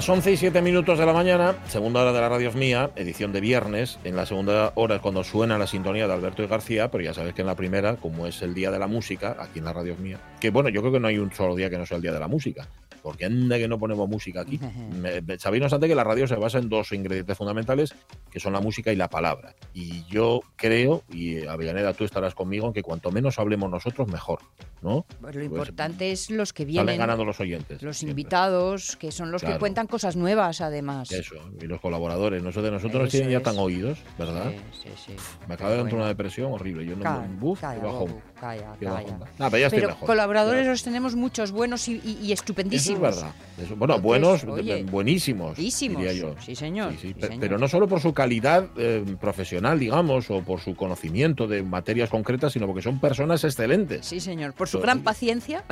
Las 11 y 7 minutos de la mañana, segunda hora de la radio es mía, edición de viernes. En la segunda hora es cuando suena la sintonía de Alberto y García, pero ya sabes que en la primera, como es el día de la música, aquí en la radio es mía, que bueno, yo creo que no hay un solo día que no sea el día de la música porque anda que no ponemos música aquí. Sabéis, no obstante, que la radio se basa en dos ingredientes fundamentales, que son la música y la palabra. Y yo creo, y Avellaneda, tú estarás conmigo, en que cuanto menos hablemos nosotros, mejor, ¿no? Pues lo importante es los que vienen. Salen ganando los oyentes. Los invitados, que son los que cuentan cosas nuevas, además. Eso, y los colaboradores. No de nosotros nos tienen ya tan oídos, ¿verdad? Sí, sí, sí. Me acaba de entrar una depresión horrible. Yo no calla, buf, calla, bajo. Calla, calla. pero ya estoy pero colaboradores los tenemos muchos buenos y, y estupendísimos es verdad. bueno, buenos, buenísimos. Diría yo. Sí, señor, Pero no solo por su calidad eh, profesional, digamos, o por su conocimiento de materias concretas, sino porque son personas excelentes. Sí, señor. Por su gran paciencia.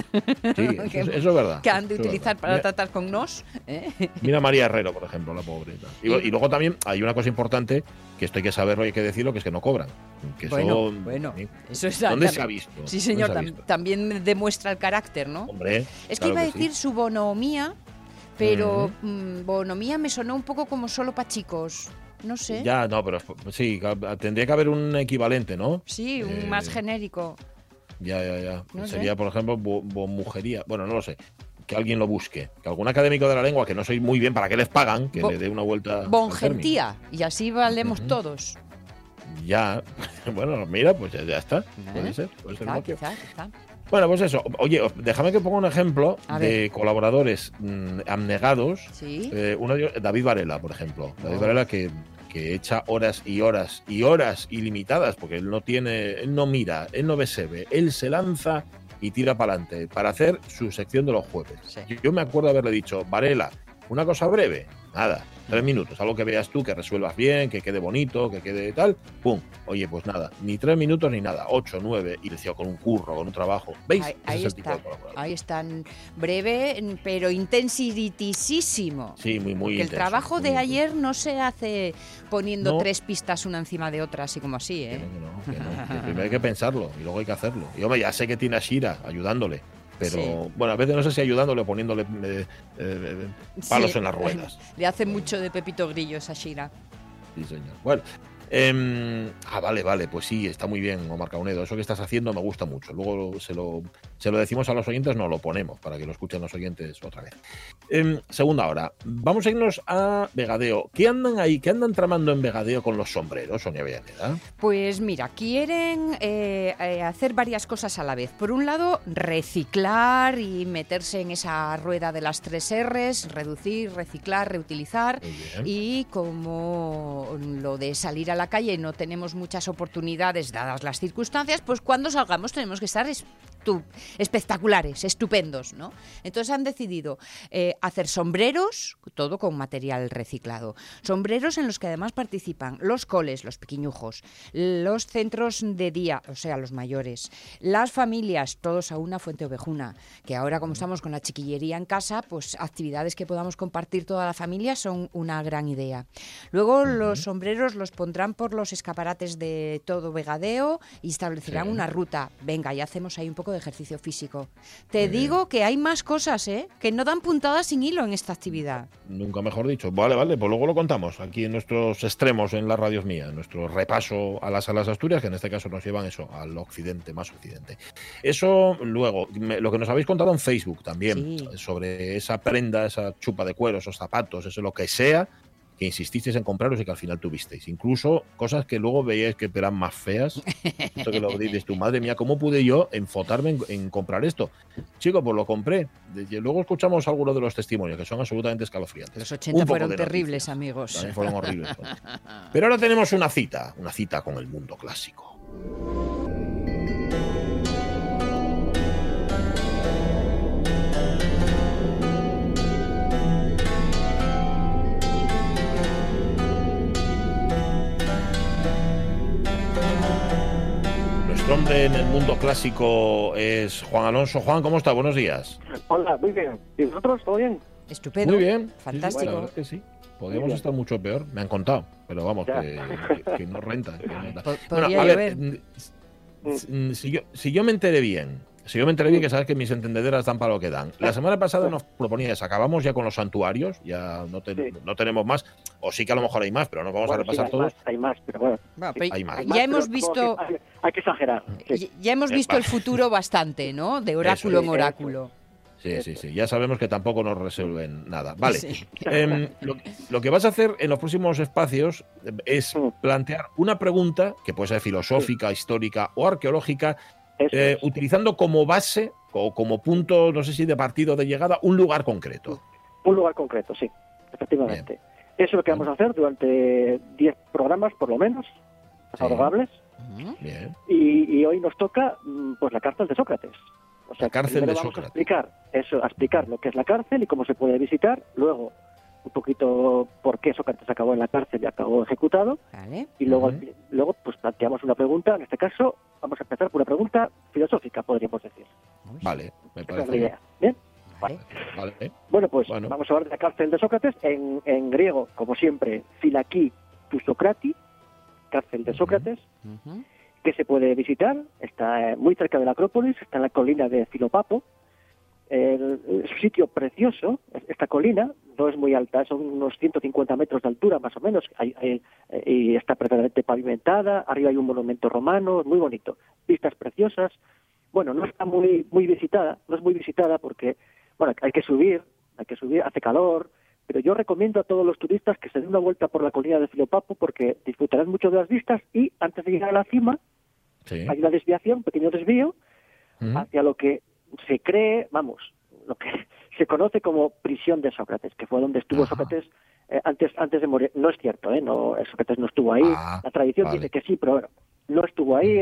Sí, eso, es verdad. Que han de utilizar para tratar con nos. ¿eh? Mira María Herrero, por ejemplo, la pobre. Y, y, luego también hay una cosa importante que esto hay que saberlo y hay que decirlo, que es que no cobran. Que bueno, bueno, eso es ¿Dónde se ha visto? Sí, señor, también demuestra el carácter, ¿no? Hombre. Es que iba a decir su bonomía, pero mm, bonomía me sonó un poco como solo para chicos. No sé. Ya, no, pero sí, tendría que haber un equivalente, ¿no? Sí, un eh, más genérico. Ya, ya, ya. Sería, por ejemplo, mujería. Bueno, no lo sé que alguien lo busque. Que algún académico de la lengua, que no soy muy bien para que les pagan, que le dé una vuelta. Bongentía, y así valemos todos. Ya, bueno, mira, pues ya, está. Puede ser, puede ser bueno, pues eso. Oye, déjame que ponga un ejemplo de colaboradores mm, abnegados. ¿Sí? Eh, uno de David Varela, por ejemplo. David oh. Varela que, que echa horas y horas y horas ilimitadas, porque él no tiene, él no mira, él no ve ve, él se lanza y tira para adelante para hacer su sección de los jueves. Yo me acuerdo haberle dicho, Varela, una cosa breve, nada, tres minutos, algo que veas tú, que resuelvas bien, que quede bonito, que quede tal, pum, oye, pues nada, ni tres minutos ni nada, ocho, nueve, y decía con un curro, con un trabajo, ¿veis? Ahí, está, ahí están, breve, pero intensitísimo. Sí, muy, muy El trabajo de ayer no se hace poniendo tres pistas una encima de otra, así como así, ¿eh? primero hay que pensarlo y luego hay que hacerlo. Y hombre, ya sé que tiene a Shira ayudándole pero bueno, a veces no sé si ayudándole o poniéndole eh, eh, palos en las ruedas. Le hace mucho de Pepito Grillo esa Shira. Sí, señor. Bueno, Em, ah, vale, vale, pues sí, está muy bien, Omar Caunedo. Eso que estás haciendo me gusta mucho. Luego se lo, se lo decimos a los oyentes, no lo ponemos para que lo escuchen los oyentes otra vez. Em, segunda hora, vamos a irnos a Vegadeo. ¿Qué andan ahí? ¿Qué andan tramando en Vegadeo con los sombreros, Sonia Villaneda? Pues mira, quieren eh, eh, hacer varias cosas a la vez. Por un lado, reciclar y meterse en esa rueda de las tres R's, reducir, reciclar, reutilizar. Y como lo de salir a la calle no tenemos muchas oportunidades dadas las circunstancias, pues cuando salgamos tenemos que estar espectaculares, estupendos, ¿no? Entonces han decidido eh, hacer sombreros, todo con material reciclado. Sombreros en los que además participan los coles, los pequeñujos, los centros de día, o sea, los mayores, las familias, todos a una fuente ovejuna, que ahora como estamos con la chiquillería en casa, pues actividades que podamos compartir toda la familia son una gran idea. Luego los sombreros los pondrán por los escaparates de todo Vegadeo y establecerán una ruta. Venga, ya hacemos ahí un poco de ejercicio físico. Te digo que hay más cosas, ¿eh? Que no dan puntadas sin hilo en esta actividad. Nunca mejor dicho. Vale, vale, pues luego lo contamos aquí en nuestros extremos en las radios mías, nuestro repaso a las salas Asturias, que en este caso nos llevan eso, al occidente, más occidente. Eso luego, lo que nos habéis contado en Facebook también, sobre esa prenda, esa chupa de cuero, esos zapatos, eso lo que sea, que insististeis en compraros y que al final tuvisteis. Incluso cosas que luego veíais que eran más feas. Esto que lo dices tu madre mía, ¿cómo pude yo enfotarme en, comprar esto? Chico, pues lo compré. Luego escuchamos algunos de los testimonios que son absolutamente escalofriantes. Los 80 fueron terribles, amigos. También fueron horribles. Pero ahora tenemos una cita, una cita con el mundo clásico. En el mundo clásico es Juan Alonso. Juan, ¿cómo está? Buenos días. Hola, muy bien. ¿Y vosotros? ¿Todo bien? Estupendo. Muy bien. Fantástico. Sí, la verdad es que sí. Podríamos estar mucho peor, me han contado, pero vamos, que, que- que no renta. que no renta. Po- Bueno, a ver, mm, si yo, si yo me enteré bien, si yo me enteré bien, que sabes que mis entendederas dan para lo que dan. La semana pasada nos proponías, acabamos ya con los santuarios, ya no, te- Sí. no tenemos más, o sí que a lo mejor hay más, pero no vamos Bueno, a repasar sí, hay todos. Más, hay más, pero bueno. Bueno, sí, pero hay más. hay ya hemos visto, Hay, hay que exagerar. sí. ya- ya hemos visto el futuro bastante, ¿no? De oráculo en oráculo. Sí, sí, sí. Ya sabemos que tampoco nos resuelven nada. Vale. Sí. Em, lo, lo que vas a hacer en los próximos espacios eh, es plantear una pregunta, que puede ser filosófica, histórica o arqueológica, eh, utilizando como base o como punto, no sé si de partido o de llegada, un lugar concreto. Un lugar concreto, sí, efectivamente. Eso es lo que vamos a hacer durante 10 programas, por lo menos, Sí. Ujú. Bien. Y, y hoy nos toca mm, pues la cárcel de Sócrates. O sea, La cárcel de vamos Sócrates. A explicar eso, a explicar lo que es la cárcel y cómo se puede visitar. Luego, un poquito por qué Sócrates acabó en la cárcel y acabó ejecutado. Vale. Y luego, Ujú. luego pues planteamos una pregunta. En este caso, vamos a empezar por una pregunta filosófica, podríamos decir. Vale, me Esa es parece la bien. idea. ¿Bien? vale. Vale. Bueno, pues Bueno. vamos a hablar de la cárcel de Sócrates en, en griego, como siempre, Filaki tu Socrati, cárcel de. Sócrates, Ujú. que se puede visitar. Está eh, muy cerca de la Acrópolis, está en la colina de Filopapo. El- Es un sitio precioso, esta colina, no es muy alta, son unos 150 metros de altura más o menos, hay- hay- eh, y está perfectamente pavimentada, arriba hay un monumento romano, es muy bonito, vistas preciosas. Bueno, no está muy muy visitada, no es muy visitada porque, bueno, hay que subir, hay que subir, hace calor, pero yo recomiendo a todos los turistas que se den una vuelta por la colina de Filopapo porque disfrutarán mucho de las vistas y antes de llegar a la cima Sí. hay una desviación, un pequeño desvío, hacia lo que se cree, vamos, lo que se conoce como prisión de Sócrates, que fue donde estuvo Ajá. Sócrates eh, antes antes de morir. No es cierto, ¿eh? No, Sócrates no estuvo ahí. Ah, La tradición vale. dice que sí, pero bueno, no estuvo ahí.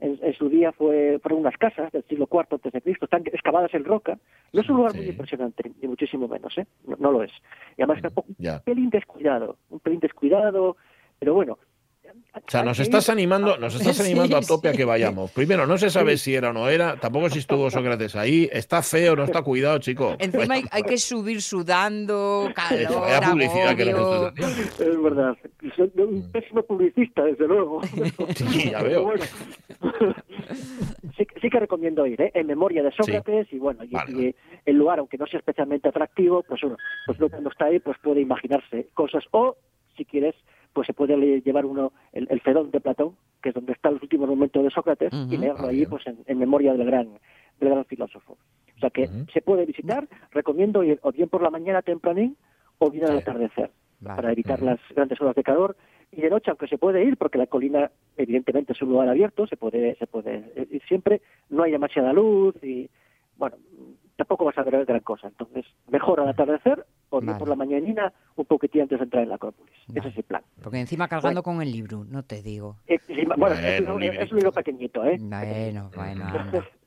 En, en su día fue fueron unas casas del siglo IV antes de Cristo, están excavadas en roca. No es un lugar muy impresionante, ni muchísimo menos, ¿eh? No, no lo es. Y además está un pelín descuidado, un pelín descuidado, pero bueno. O sea, nos estás animando, nos estás Sí, animando a sí. tope a que vayamos. Primero, no se sabe si era o no era, tampoco si estuvo Sócrates ahí. Está feo, no está cuidado, chico. Encima hay, hay que subir sudando, calor, Vaya publicidad que. Es verdad. Soy un pésimo publicista, desde luego. Sí, ya veo. bueno. sí, sí que recomiendo ir, ¿eh? En memoria de Sócrates y bueno, y, Vale, y vale. el lugar, aunque no sea especialmente atractivo, pues uno, pues uno cuando está ahí, pues puede imaginarse cosas. O, si quieres, pues se puede le- llevar uno el, el Fedón de Platón, que es donde está el último momento de Sócrates, y leerlo Ah, ahí, pues en, en memoria del gran, del gran filósofo. O sea que se puede visitar, recomiendo ir o bien por la mañana tempranín o bien al atardecer Vale. para evitar las grandes horas de calor. Y de noche aunque se puede ir porque la colina evidentemente es un lugar abierto se puede se puede ir siempre no hay demasiada luz y bueno tampoco vas a ver gran cosa entonces mejor al atardecer o bien Vale. por la mañanina un poquitín antes de entrar en la Acrópolis ese es el plan Porque encima cargando con el libro, no te digo. Eh, sí, bueno, es, Bueno, un, es libro pequeñito ¿eh? Bueno, bueno.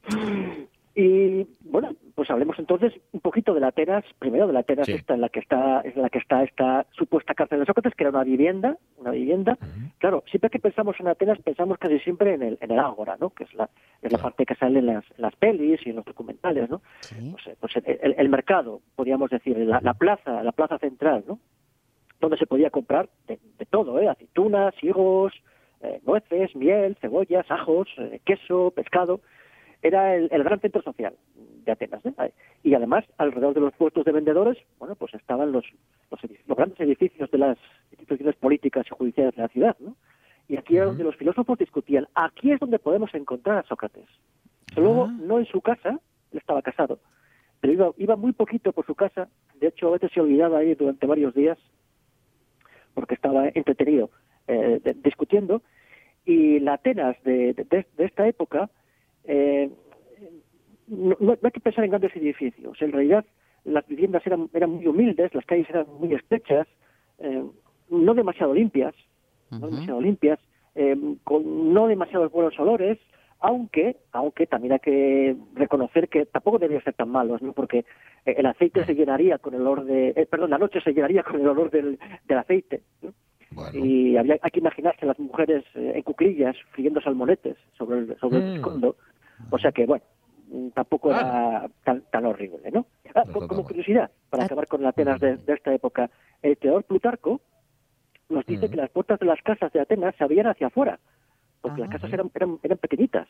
Y bueno, pues hablemos entonces un poquito de la Atenas, primero de la Atenas Sí. esta en la que está, es en la que está esta supuesta cárcel de Sócrates, que era una vivienda, una vivienda. Claro, siempre que pensamos en Atenas pensamos casi siempre en el, en el ágora, ¿no? Que es la, es la parte que sale en las, en las pelis y en los documentales, ¿no? Sí. Pues, eh, pues el, el- el mercado, podríamos decir, la, la plaza, la plaza central, ¿no? Donde se podía comprar de, de todo, ¿eh? Aceitunas, higos, eh, nueces, miel, cebollas, ajos, eh, queso, pescado. Era el, el gran centro social de Atenas. ¿eh? Y además, alrededor de los puestos de vendedores, bueno, pues estaban los, los, los grandes edificios de las instituciones políticas y judiciales de la ciudad, ¿no? Y aquí era Ujú. donde los filósofos discutían, aquí es donde podemos encontrar a Sócrates. Luego, Ah. no en su casa, él estaba casado, pero iba, iba muy poquito por su casa, de hecho a veces se olvidaba ir durante varios días porque estaba entretenido eh, de- discutiendo, y la Atenas de, de- de esta época, eh, no, no hay que pensar en grandes edificios, en realidad las viviendas eran, eran muy humildes, las calles eran muy estrechas, eh, no demasiado limpias, no demasiado limpias, eh, con no demasiados buenos olores, aunque aunque también hay que reconocer que tampoco deberían ser tan malos, ¿no? Porque eh, el aceite se llenaría con el olor de, eh, perdón, la noche se llenaría con el olor del, del aceite, ¿no? Bueno. Y había, hay que imaginarse a las mujeres en cuclillas friendo salmonetes sobre el, sobre el Mm. O sea que, bueno, mm, tampoco era tan, tan horrible, ¿no? Ah, como curiosidad, para Ah. acabar con las penas de, de esta época, el Teodor Plutarco nos dice Mm. que las puertas de las casas de Atenas se abrían hacia afuera, porque las Ajá. casas eran, eran, eran pequeñitas.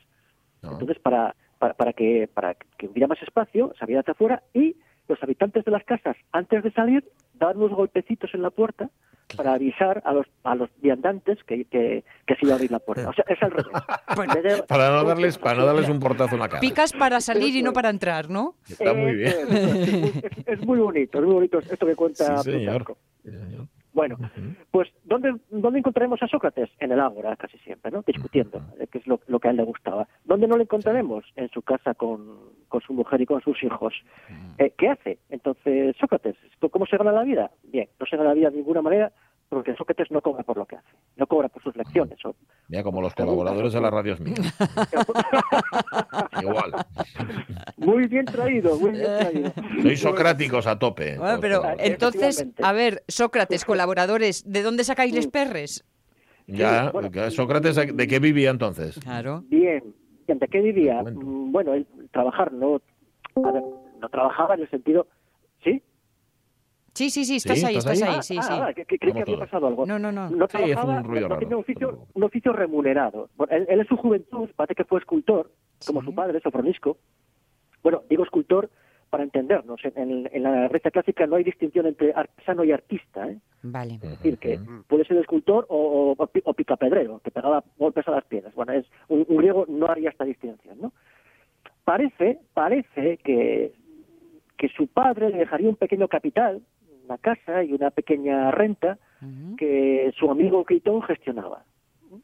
No. Entonces, para, para, para que, para que hubiera más espacio, se abría hacia afuera y los habitantes de las casas, antes de salir, daban unos golpecitos en la puerta para avisar a los, a los viandantes que, que, que se iba a abrir la puerta. O sea, es al revés. Bueno, Para no darles, para no darles un portazo en la cara. Picas para salir y no para entrar, ¿no? Está muy bien. Es, muy- es- es muy bonito, es muy bonito esto que cuenta Sí, señor. Plutarco. Sí, señor. Bueno, pues ¿dónde, ¿dónde encontraremos a Sócrates? En el ágora, casi siempre, ¿no? Discutiendo, eh, que es lo, lo que a él le gustaba. ¿Dónde no le encontraremos? En su casa con, con su mujer y con sus hijos. Eh, ¿Qué hace? Entonces, Sócrates, ¿cómo se gana la vida? Bien, no se gana la vida de ninguna manera porque Sócrates no cobra por lo que hace, no cobra por sus lecciones. o- Mira, como los colaboradores de la radio es. Igual. muy bien traído, muy bien traído. Sois socráticos a tope. Bueno, pero entonces, a ver, Sócrates, colaboradores, ¿de dónde sacáis les perres? Ya, bueno. Sócrates, ¿de qué vivía entonces? Claro. Bien. ¿Y ante qué vivía? Mm, Bueno, él trabajar no, a ver, no trabajaba en el sentido, ¿sí? Sí, sí, sí, estás Sí, ahí, ¿estás ahí? ahí, sí, ah, sí. ah, que, que había pasado algo. No, no, no. No Sí, es un trabajaba, ruido no raro, tenía un oficio, pero- un oficio remunerado. Bueno, él, él en su juventud, parece que fue escultor, como Sí. su padre, Sofronisco. Bueno, digo escultor para entendernos. En, en- en la Grecia clásica no hay distinción entre artesano y artista. ¿eh? Vale. Es decir, que puede ser escultor o, o, o picapedrero, que pegaba golpes a las piedras. Bueno, es un, un griego no haría esta distinción, ¿no? Parece, parece que, que su padre le dejaría un pequeño capital, una casa y una pequeña renta que su amigo Critón gestionaba.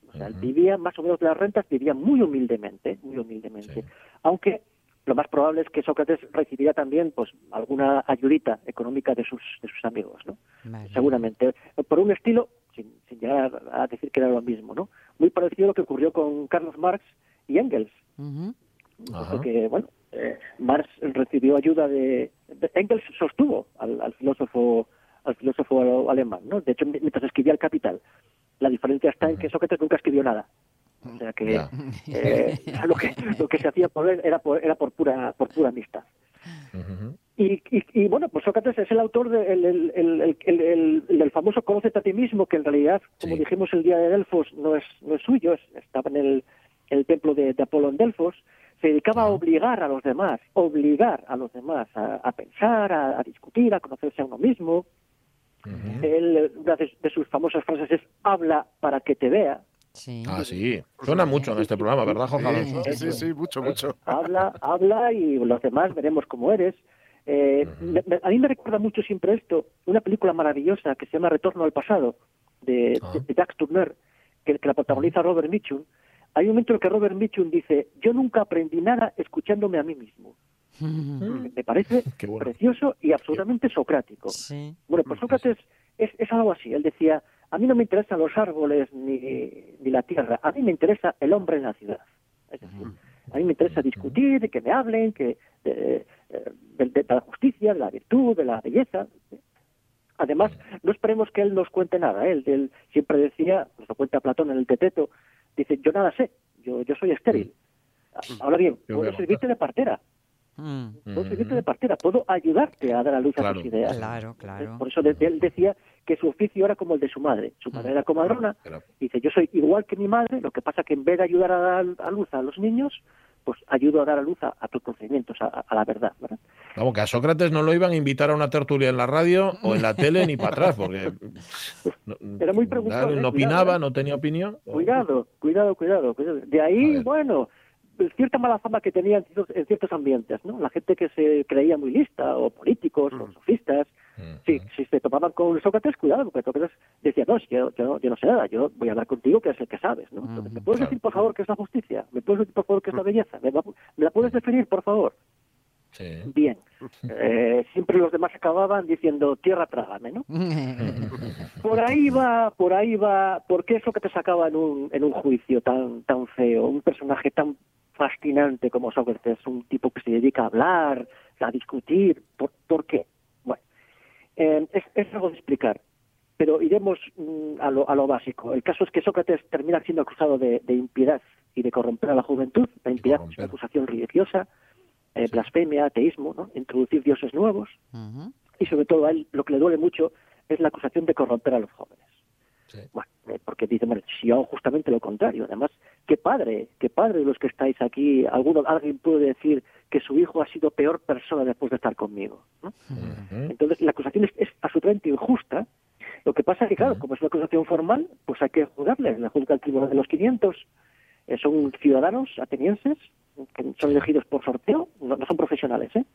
O sea, él vivía más o menos de las rentas, vivía muy humildemente, muy humildemente. Sí. Aunque lo más probable es que Sócrates recibiría también pues alguna ayudita económica de sus, de sus amigos, ¿no? Vale. seguramente, por un estilo, sin, sin llegar a decir que era lo mismo, ¿no? Muy parecido a lo que ocurrió con Carlos Marx y Engels. Ajá. porque, bueno, eh, Marx recibió ayuda de, de- Engels sostuvo al, al filósofo al filósofo alemán, ¿no? De hecho, mientras escribía El Capital, la diferencia está en que Sócrates nunca escribió nada. O sea que eh, lo que lo que se hacía por él era por, era por pura por pura amistad. Y, y, y, bueno, pues Sócrates es el autor de- el- el- el- del famoso Conócete a ti mismo, que en realidad, como Sí. dijimos el día de Delfos, no es, no es suyo, es- estaba en el, el templo de, de Apolo en Delfos, se dedicaba a obligar a los demás, obligar a los demás a, a pensar, a, a discutir, a conocerse a uno mismo. Ujú. Él, una de, de sus famosas frases es, habla para que te vea. Sí. Ah, sí. Suena mucho en este programa, ¿verdad, Jorge Alonso? Sí, sí, sí, mucho, mucho. habla, habla y los demás veremos cómo eres. Eh, me- me- a mí me recuerda mucho siempre esto, una película maravillosa que se llama Retorno al pasado, de, Ah. de- de Jacques Tourneur, que, que la protagoniza Robert Mitchum. Hay un momento en el que Robert Mitchum dice, yo nunca aprendí nada escuchándome a mí mismo. Ujú. Me parece bueno. precioso y absolutamente socrático. Sí. Bueno, pues Sócrates es, es algo así. Él decía, a mí no me interesan los árboles ni, ni la tierra, a mí me interesa el hombre en la ciudad. Es decir, a mí me interesa discutir, que me hablen, que de, eh, de- de la justicia, de la virtud, de la belleza. Además, no esperemos que él nos cuente nada. ¿eh? Él, él siempre decía, nos lo cuenta Platón en el Teteto, dice, yo nada sé, yo, yo soy estéril. Ahora bien, puedo servirte de partera, Mm. puedo servirte de partera, puedo ayudarte a dar a luz a Claro. tus ideas. Claro, claro. Por eso él decía que su oficio era como el de su madre. Su madre era comadrona. Pero- Dice, yo soy igual que mi madre, lo que pasa que en vez de ayudar a dar a luz a los niños, pues ayudo a dar a luz a, a tus procedimientos, a, a la verdad. ¿verdad? Vamos, que a Sócrates no lo iban a invitar a una tertulia en la radio o en la tele ni para atrás, porque no, Era muy preguntón, ¿eh? no Cuidado, opinaba, ¿eh? no tenía opinión. Cuidado, cuidado, cuidado. cuidado. De ahí, bueno, cierta mala fama que tenía en ciertos, en ciertos ambientes, ¿no? La gente que se creía muy lista, o políticos, o sofistas, Mm, Sí, si se tomaban con Sócrates, cuidado, porque Sócrates decía, no, yo, yo, yo no sé nada, yo voy a hablar contigo, que es el que sabes, ¿no? Entonces, ¿Me puedes decir, por favor, qué es la justicia? ¿Me puedes decir, por favor, qué es la belleza? ¿Me, la- me la puedes definir, por favor? Sí. Bien. Eh, siempre los demás acababan diciendo, tierra trágame, ¿no? Por ahí va, por ahí va, ¿por qué Sócrates acaba en un, en un juicio tan, tan feo? Un personaje tan fascinante como Sócrates, un tipo que se dedica a hablar, a discutir, ¿por, por qué? Eh, es, es algo de explicar. Pero, iremos mm, a, lo, a lo básico. El caso es que Sócrates termina siendo acusado de, de impiedad y de corromper a la juventud. La impiedad es una acusación religiosa, eh, blasfemia, ateísmo, ¿no? introducir dioses nuevos. Y sobre todo a él lo que le duele mucho es la acusación de corromper a los jóvenes. Sí. Bueno, eh, porque dice, bueno, si yo hago justamente lo contrario. Además, qué padre, qué padre de los que estáis aquí. Alguno, alguien puede decir que su hijo ha sido peor persona después de estar conmigo. ¿no? Entonces, la acusación es, es absolutamente injusta. Lo que pasa es que, claro, como es una acusación formal, pues hay que juzgarle. La juzga el Tribunal de los 500. Eh, son ciudadanos atenienses que son elegidos por sorteo, no, no son profesionales, ¿eh?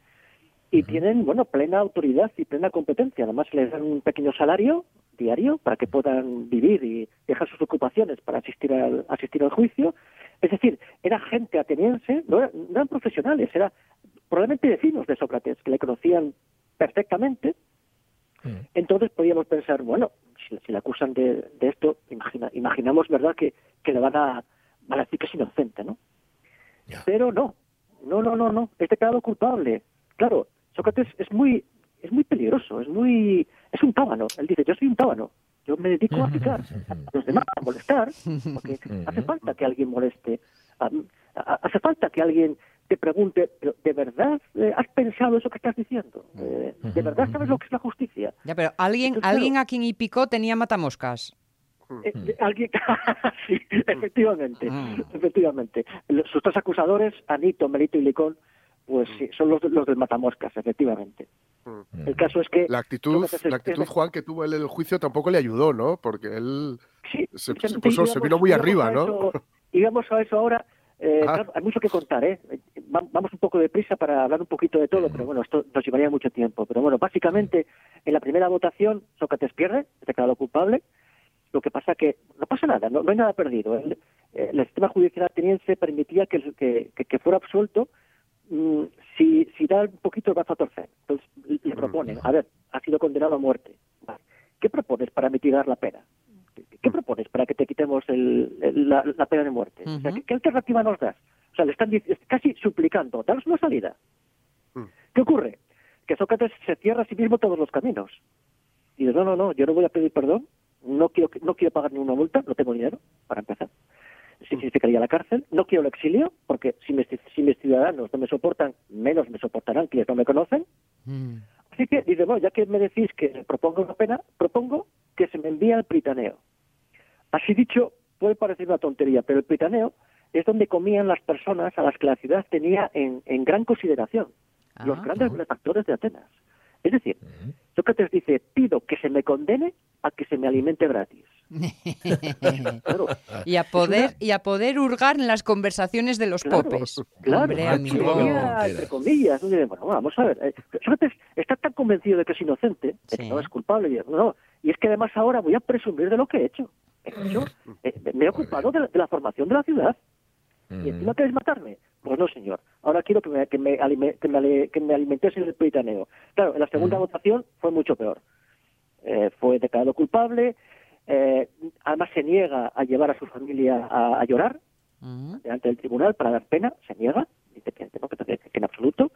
Y tienen, bueno, plena autoridad y plena competencia. Además, les dan un pequeño salario diario para que puedan vivir y dejar sus ocupaciones para asistir al, asistir al juicio. Es decir, era gente ateniense, no, era- no eran profesionales, era probablemente vecinos de Sócrates, que le conocían perfectamente. Mm. Entonces podíamos pensar, bueno, si, si le acusan de, de esto, imagina, imaginamos, ¿verdad?, que, que le van a, van a decir que es inocente, ¿no? Pero no, no, no, no, no, es declarado culpable. Claro, Sócrates es muy, es muy peligroso, es muy, es un tábano. Él dice, yo soy un tábano, yo me dedico a picar a los demás, a molestar, porque hace falta que alguien moleste, hace falta que alguien te pregunte, ¿pero ¿de verdad eh, has pensado eso que estás diciendo? Eh, ¿De verdad sabes lo que es la justicia? Ya, pero alguien, Entonces, claro. alguien a quien y picó tenía matamoscas. Eh, alguien sí, efectivamente, Mm. efectivamente. Los- Sus tres acusadores, Anito, Melito y Licón, pues sí, son los, los del matamoscas, efectivamente. El caso es que La actitud, la Juan, que tuvo él en el juicio tampoco le ayudó, ¿no? Porque él sí, se- puso- se vino muy arriba, ¿no? eso- íbamos a eso ahora. eh, Ah. claro, hay mucho que contar, ¿eh? Va- Vamos un poco deprisa para hablar un poquito de todo, pero bueno, esto nos llevaría mucho tiempo. Pero bueno, básicamente, en la primera votación, Sócrates pierde, es declarado culpable. Lo que pasa que no pasa nada, no, no hay nada perdido. El, eh, el sistema judicial ateniense permitía que, que- que fuera absuelto mm, si, si da un poquito el brazo a torcer. Entonces le proponen, a ver, ha sido condenado a muerte. Vale. ¿Qué propones para mitigar la pena? ¿Qué, qué propones para que te quitemos el- el- la, la pena de muerte? O sea. ¿qué, qué alternativa nos das? O sea, le están casi suplicando, danos una salida. Mm. ¿Qué ocurre? Que Sócrates se cierra a sí mismo todos los caminos. Y dice, no, no, no, yo no voy a pedir perdón, no quiero, no quiero pagar ninguna multa, no tengo dinero, para empezar. Si significaría la cárcel, no quiero el exilio, porque si mis, si mis ciudadanos no me soportan, menos me soportarán quienes no me conocen. Mm. Así que dice, bueno, ya que me decís que propongo una pena, propongo que se me envíe al Pritaneo. Así dicho, puede parecer una tontería, pero el Pritaneo es donde comían las personas a las que la ciudad tenía en, en gran consideración, los Ah. grandes benefactores de Atenas. Es decir, Sócrates dice, pido que se me condene a que se me alimente gratis. Claro, y a poder y a poder hurgar en las conversaciones de los Claro, popes. claro, Hombre, amigo. entre comillas. Bueno, vamos a ver. eh, Sócrates está tan convencido de que es inocente, de que Sí. no es culpable. Y, no, y es que además ahora voy a presumir de lo que he hecho. He hecho, eh, me he ocupado de la, de la formación de la ciudad. ¿Y encima queréis matarme? Pues no, señor. Ahora quiero que me, que me, alime- que me, que me el pritaneo. Claro, en la segunda votación fue mucho peor. Eh, fue declarado culpable, eh, además se niega a llevar a su familia a, a llorar Mm. delante del tribunal para dar pena, se niega, dice que, que no, que, en absoluto.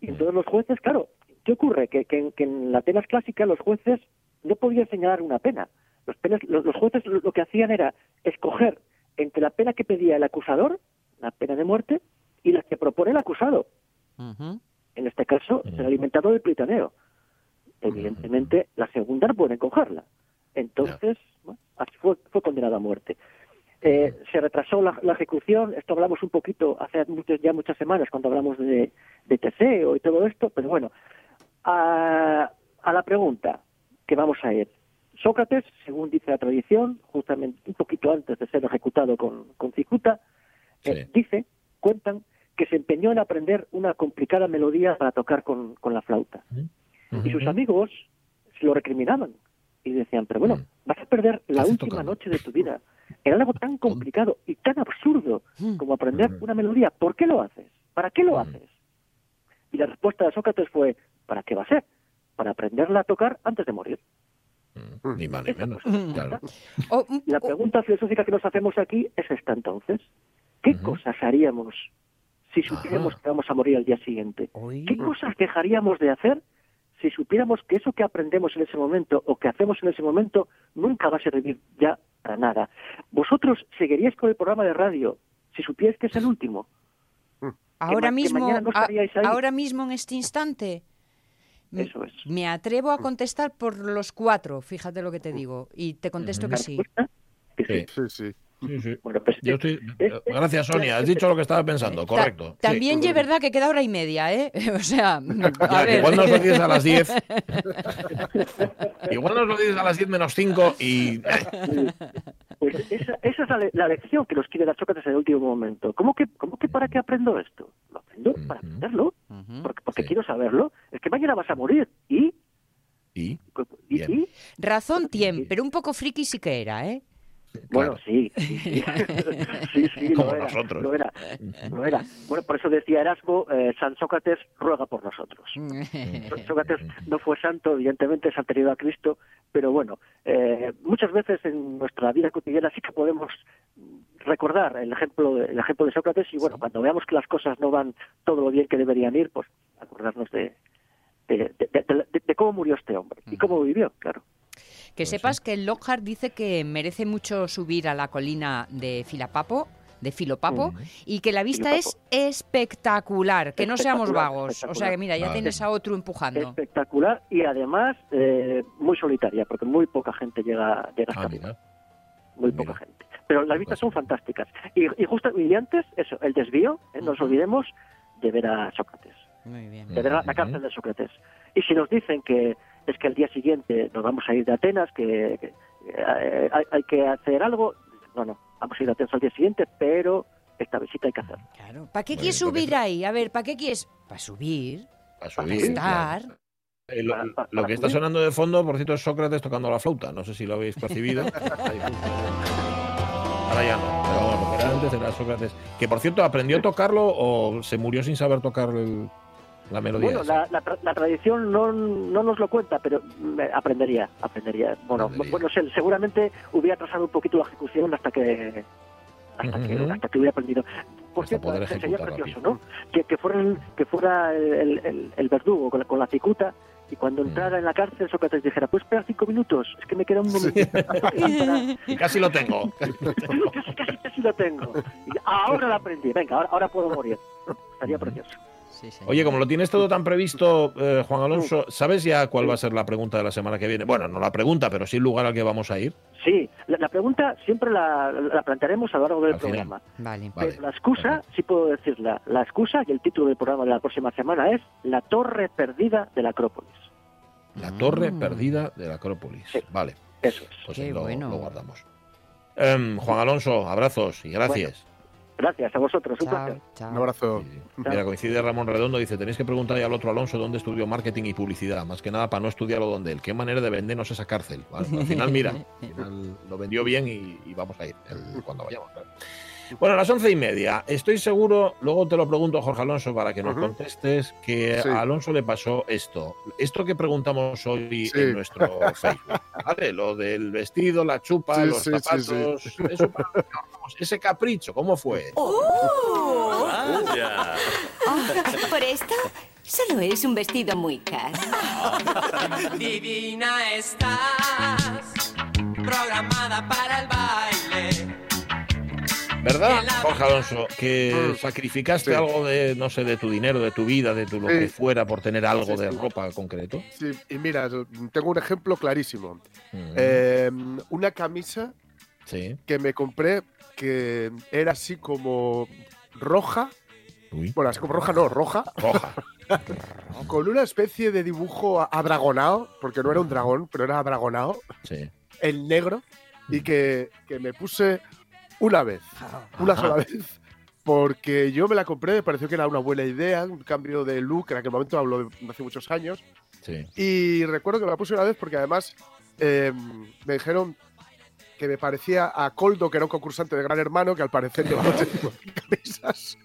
Y entonces los jueces, claro, ¿qué ocurre? Que, que, en- que en la Atenas clásica los jueces no podían señalar una pena. Los, penas- los, los jueces lo, lo que hacían era escoger entre la pena que pedía el acusador, la pena de muerte, y la que propone el acusado. Ujú. En este caso, el alimentador del pritaneo. Evidentemente, la segunda no pueden cogerla. Entonces, bueno, así fue, fue condenado a muerte. Eh, se retrasó la, la ejecución, esto hablamos un poquito hace muchos, ya muchas semanas cuando hablamos de, de Teseo y todo esto, pero bueno, a, a la pregunta que vamos a ir. Sócrates, según dice la tradición, justamente un poquito antes de ser ejecutado con, con cicuta, eh, dice, cuentan, que se empeñó en aprender una complicada melodía para tocar con, con la flauta. Y sus amigos se lo recriminaban y decían, pero bueno, Mm. vas a perder la última tocando. noche de tu vida en algo tan complicado y tan absurdo Mm. como aprender una melodía. ¿Por qué lo haces? ¿Para qué lo Mm. haces? Y la respuesta de Sócrates fue, ¿para qué va a ser? Para aprenderla a tocar antes de morir. Mm, Ni más ni menos. Mm. Claro. La pregunta filosófica que nos hacemos aquí es esta entonces. ¿Qué cosas haríamos si supiéramos Ajá. que vamos a morir al día siguiente? Uy. ¿Qué cosas dejaríamos de hacer si supiéramos que eso que aprendemos en ese momento o que hacemos en ese momento nunca va a servir ya para nada. ¿Vosotros seguiríais con el programa de radio si supierais que es el último? Ahora mismo, no a- ahora mismo en este instante. Eso es. Me atrevo a contestar por los cuatro, fíjate lo que te digo, y te contesto que ¿La sí. sí. Sí. Sí, sí. Sí, sí. Bueno, pues Yo estoy... es- es- Gracias, Sonia. Has es- dicho lo que estaba pensando, Ta- correcto. Sí. También es verdad que queda hora y media, ¿eh? O sea, a ver. igual nos lo dices a las 10. igual nos lo dices a las 10 menos 5 y... Pues esa, esa es la, le- la lección que nos quiere dar Sócrates en el último momento. ¿Cómo que, cómo que para qué aprendo esto? Lo aprendo para aprenderlo, porque, porque Sí. quiero saberlo. Es que mañana vas a morir. ¿Y? y ¿Y? Razón tiene, pero un poco friki sí que era, ¿eh? Bueno, sí, sí, sí. sí, sí, Como lo era, nosotros. Lo era, lo era. Bueno, por eso decía Erasmo, eh, San Sócrates ruega por nosotros. Sócrates no fue santo, evidentemente es anterior a Cristo, pero bueno, eh, muchas veces en nuestra vida cotidiana sí que podemos recordar el ejemplo, el ejemplo de Sócrates y bueno, cuando veamos que las cosas no van todo lo bien que deberían ir, pues acordarnos de, de, de- de- de- de cómo murió este hombre y cómo vivió, claro. Que sepas que Lockhart dice que merece mucho subir a la colina de Filapapo, de Filopapo, y que la vista es espectacular, que no seamos vagos. O sea que mira, ya Vale. tienes a otro empujando. Espectacular y además eh, muy solitaria, porque muy poca gente llega, llega hasta Ah, arriba. muy Mira. poca gente. Pero las vistas son fantásticas. Y, y justo y antes, eso, el desvío, ¿eh? no nos olvidemos de ver a Sócrates, Muy bien. de ver la, la cárcel de Sócrates. Y si nos dicen que es que el día siguiente nos vamos a ir de Atenas, que, que, eh, hay, hay que hacer algo, no, no, vamos a ir a Atenas al día siguiente, pero esta visita hay que hacer. Claro. ¿Para qué quieres porque subir ahí? A ver, ¿para qué quieres? Para subir, para subir, estar. claro. Eh, lo, Para- para- lo para que está subir. sonando de fondo, por cierto, es Sócrates tocando la flauta. No sé si lo habéis percibido. Ahora ya no. Pero vamos, lo que era antes era Sócrates. Que por cierto, ¿aprendió a tocarlo o se murió sin saber tocar el- la melodía? Bueno, la, la tra- la tradición no, no nos lo cuenta, pero me- aprendería, aprendería. Bueno, Aprendería. bueno, seguramente hubiera atrasado un poquito la ejecución hasta que hasta que, hasta que hubiera aprendido. Por Hasta cierto, poder sería precioso. ¿no? Que, que, fueran, que fuera el, el- el verdugo con la, con la cicuta y cuando entrara en la cárcel Sócrates dijera, pues espera cinco minutos, es que me queda un momentito. Para- Y casi lo tengo. casi, casi, casi lo tengo. Y ahora lo aprendí, venga, ahora, ahora puedo morir. Estaría precioso. Sí. Oye, como lo tienes todo tan previsto, eh, Juan Alonso, ¿sabes ya cuál va a ser la pregunta de la semana que viene? Bueno, no la pregunta, pero sí el lugar al que vamos a ir. Sí, la, la pregunta siempre la, la plantearemos a lo largo del Al programa. Vale. Vale. Pero la excusa, sí puedo decirla, la excusa y el título del programa de la próxima semana es La torre perdida de la Acrópolis. La torre Mm. perdida de la Acrópolis. Sí. Vale, Eso es. pues Qué lo, bueno. lo guardamos. Em, Juan Alonso, abrazos y gracias. Gracias a vosotros, un Chao, placer. chao. Un abrazo. Sí. Mira, coincide Ramón Redondo, dice, tenéis que preguntarle al otro Alonso dónde estudió marketing y publicidad, más que nada para no estudiarlo donde él. Qué manera de vendernos esa cárcel. Al final, mira, al final lo vendió bien y, y vamos a ir el- cuando vayamos. claro. Bueno, a las once y media, estoy seguro, luego te lo pregunto, Jorge Alonso, para que nos contestes, que Sí. a Alonso le pasó esto. Esto que preguntamos hoy Sí. en nuestro Facebook, ¿vale? Lo del vestido, la chupa, Sí, los sí, sí, zapatos, eso para- ese capricho, ¿cómo fue? Ah, ¿Por esto? Solo es un vestido muy caro. Divina estás, programada para. ¿Verdad, Jorge Alonso? Que Mm. sacrificaste Sí. algo de, no sé, de tu dinero, de tu vida, de tu lo Sí. que fuera por tener algo Sí, de sí. ropa concreto. Sí, y mira, tengo un ejemplo clarísimo. Mm, Eh, una camisa sí. que me compré que era así como roja, Uy, bueno, así como roja no, roja, roja. con una especie de dibujo adragonado, porque no era un dragón, pero era adragonado, Sí. en negro, y que, que me puse una vez, una sola vez, porque yo me la compré, me pareció que era una buena idea, un cambio de look, en aquel momento hablo de hace muchos años, Sí. y recuerdo que me la puse una vez porque además eh, me dijeron que me parecía a Coldo, que era un concursante de Gran Hermano, que al parecer llevaba ese tipo de camisas.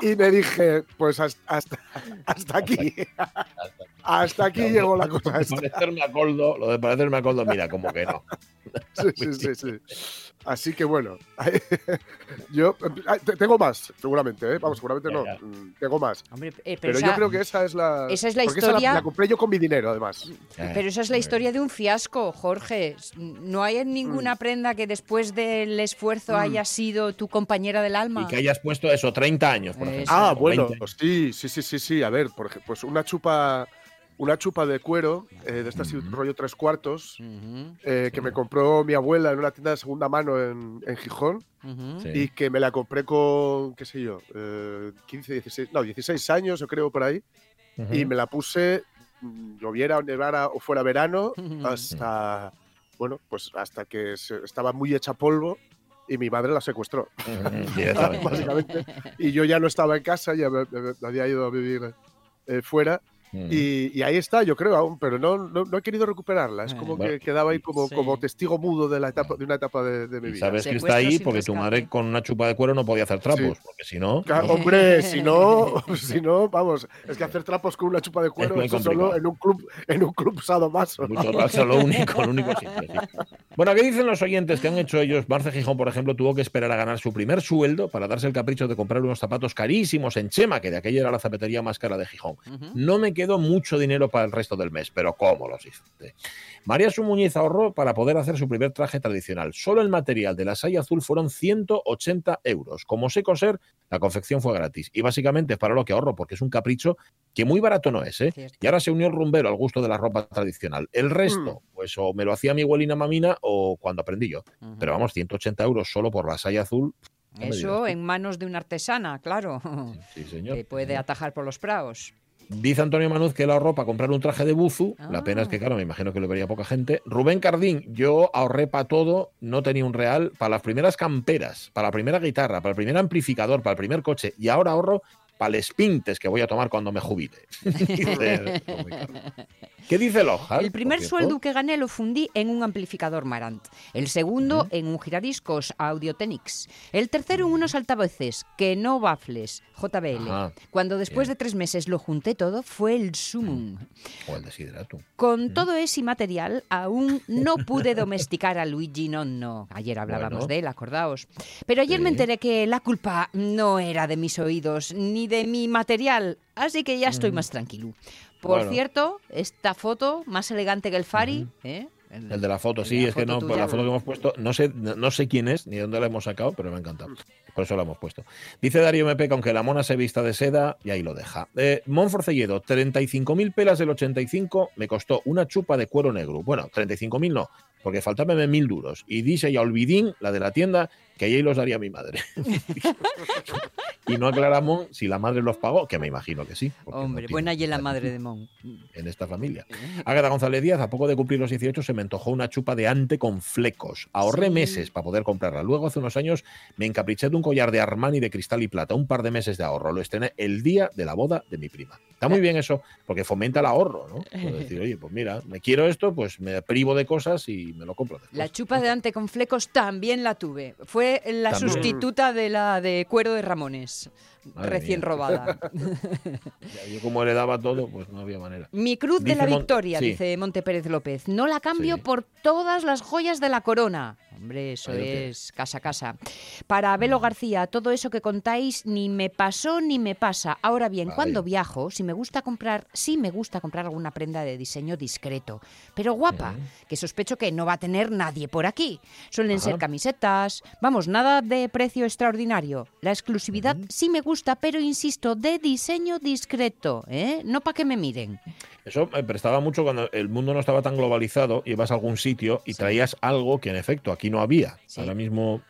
Y me dije, pues hasta, hasta, hasta aquí. Hasta aquí llegó la cosa esta. parecerme a Coldo, lo de parecerme a Coldo, mira, como que no. Sí, sí, sí, sí. Así que bueno, yo ah, te- tengo más, seguramente, ¿eh? Vamos, seguramente no, mm, tengo más. Hombre, eh, pero, Pero esa, yo creo que esa es la. esa es la porque esa historia- la, compré yo con mi dinero, además. pero esa es la historia de un fiasco, Jorge. No hay ninguna Mm. prenda que después del esfuerzo haya sido tu compañera del alma. Y que hayas puesto eso, 30 años, por ejemplo. Ah, bueno, 20. sí, sí, sí, sí, sí. A ver, por ejemplo, pues una chupa, una chupa de cuero, eh, de estas Ujú. rollo tres cuartos, eh, que me compró mi abuela en una tienda de segunda mano en, en Gijón. Sí. y que me la compré con, qué sé yo, eh, 15, 16, no, 16 años, yo creo, por ahí. Y me la puse, mm, lloviera o nevara o fuera verano, hasta, bueno, pues hasta que se- estaba muy hecha polvo y mi madre la secuestró, básicamente. Y yo ya no estaba en casa, ya me, me- me había ido a vivir eh, fuera. Ujú. Y, y ahí está, yo creo aún, pero no, no, no he querido recuperarla. Es como Bueno. que quedaba ahí como, Sí. como testigo mudo de, la etapa, de una etapa de, de mi vida. sabes que está ahí porque tu madre con una chupa de cuero no podía hacer trapos, Sí. porque si no, Ca- Hombre, si no, si no, vamos, es que hacer trapos con una chupa de cuero, muy eso solo en un club, en un club sadomaso. Mucho rato, lo único, lo único sitio, sí. Bueno, ¿qué dicen los oyentes que han hecho ellos? Marce Gijón, por ejemplo, tuvo que esperar a ganar su primer sueldo para darse el capricho de comprar unos zapatos carísimos en Chema, que de aquella era la zapatería más cara de Gijón. No me quedó mucho dinero para el resto del mes, pero ¿cómo los hice? María Su Muñiz ahorró para poder hacer su primer traje tradicional. Solo el material de la saya azul fueron 180 euros. Como sé coser, la confección fue gratis. Y básicamente es para lo que ahorro, porque es un capricho que muy barato no es, ¿eh? Y ahora se unió el rumbero al gusto de la ropa tradicional. El resto, pues o me lo hacía mi abuelina mamina o cuando aprendí yo. Pero vamos, 180 euros solo por la saya azul. Eso en manos de una artesana, claro, Sí, señor. que puede atajar por los praos. Dice Antonio Manuz que él ahorró para comprar un traje de buzu. La pena es que, Ah. claro, me imagino que lo vería poca gente. Rubén Cardín, yo ahorré para todo, no tenía un real, para las primeras camperas, para la primera guitarra, para el primer amplificador, para el primer coche. Y ahora ahorro para los pintes que voy a tomar cuando me jubile. ¿Qué dice Loja? El primer sueldo que gané lo fundí en un amplificador Marant. El segundo en un giradiscos Audiotenics. El tercero en unos altavoces, que no baffles, JBL. Ajá. Cuando después Bien. de tres meses lo junté todo, fue el sumum. O el desidrato. Con todo ese material, aún no pude domesticar a Luigi Nonno. Ayer hablábamos Bueno. de él, acordaos. Pero ayer me Sí. enteré que la culpa no era de mis oídos ni de mi material, así que ya estoy más tranquilo. Por Bueno. cierto, esta foto, más elegante que el Fari, ¿eh? El de la foto, sí, la es que no, pues tuya. la foto que hemos puesto, no sé, no no sé quién es ni dónde la hemos sacado, pero me ha encantado. Por eso la hemos puesto. Dice Darío MP que aunque la mona se vista de seda, y ahí lo deja. Eh, Monforcelledo, 35.000 pelas del 85, me costó una chupa de cuero negro. Bueno, 35.000 no, porque faltaban mil duros. Y dice ya Olvidín, la de la tienda, que ahí los daría mi madre. y no aclaramos si la madre los pagó, que me imagino que sí. no Hombre, buena y la madre de Mon. en esta familia. Ágata González Díaz, a poco de cumplir los 18, se me antojó una chupa de ante con flecos. Ahorré Sí. meses para poder comprarla. Luego, hace unos años, me encapriché de un collar de Armani de cristal y plata. Un par de meses de ahorro. Lo estrené el día de la boda de mi prima. Está muy bien eso, porque fomenta el ahorro, ¿no? Puedo decir, oye, pues mira, me quiero esto, pues me privo de cosas y me lo compro después. La chupa de ante con flecos también la tuve. Fue la También. sustituta de la de cuero de Ramones, Madre recién mía. robada. Yo como le daba todo, pues no había manera. Mi cruz de Dice la Mon- victoria, sí. dice Monte Pérez López. No la cambio Sí. por todas las joyas de la corona. Hombre, eso lo es casa a casa. Para Abelo García, todo eso que contáis ni me pasó ni me pasa. Ahora bien, Vaya. cuando viajo, si me gusta comprar, sí me gusta comprar alguna prenda de diseño discreto, pero guapa, que sospecho que no va a tener nadie por aquí. Suelen Ajá. ser camisetas, vamos, nada de precio extraordinario. La exclusividad sí me gusta, pero insisto, de diseño discreto, ¿eh? No para que me miren. Eso me prestaba mucho cuando el mundo no estaba tan globalizado ibas a algún sitio y Sí. traías algo que en efecto aquí no había. Sí. Ahora mismo,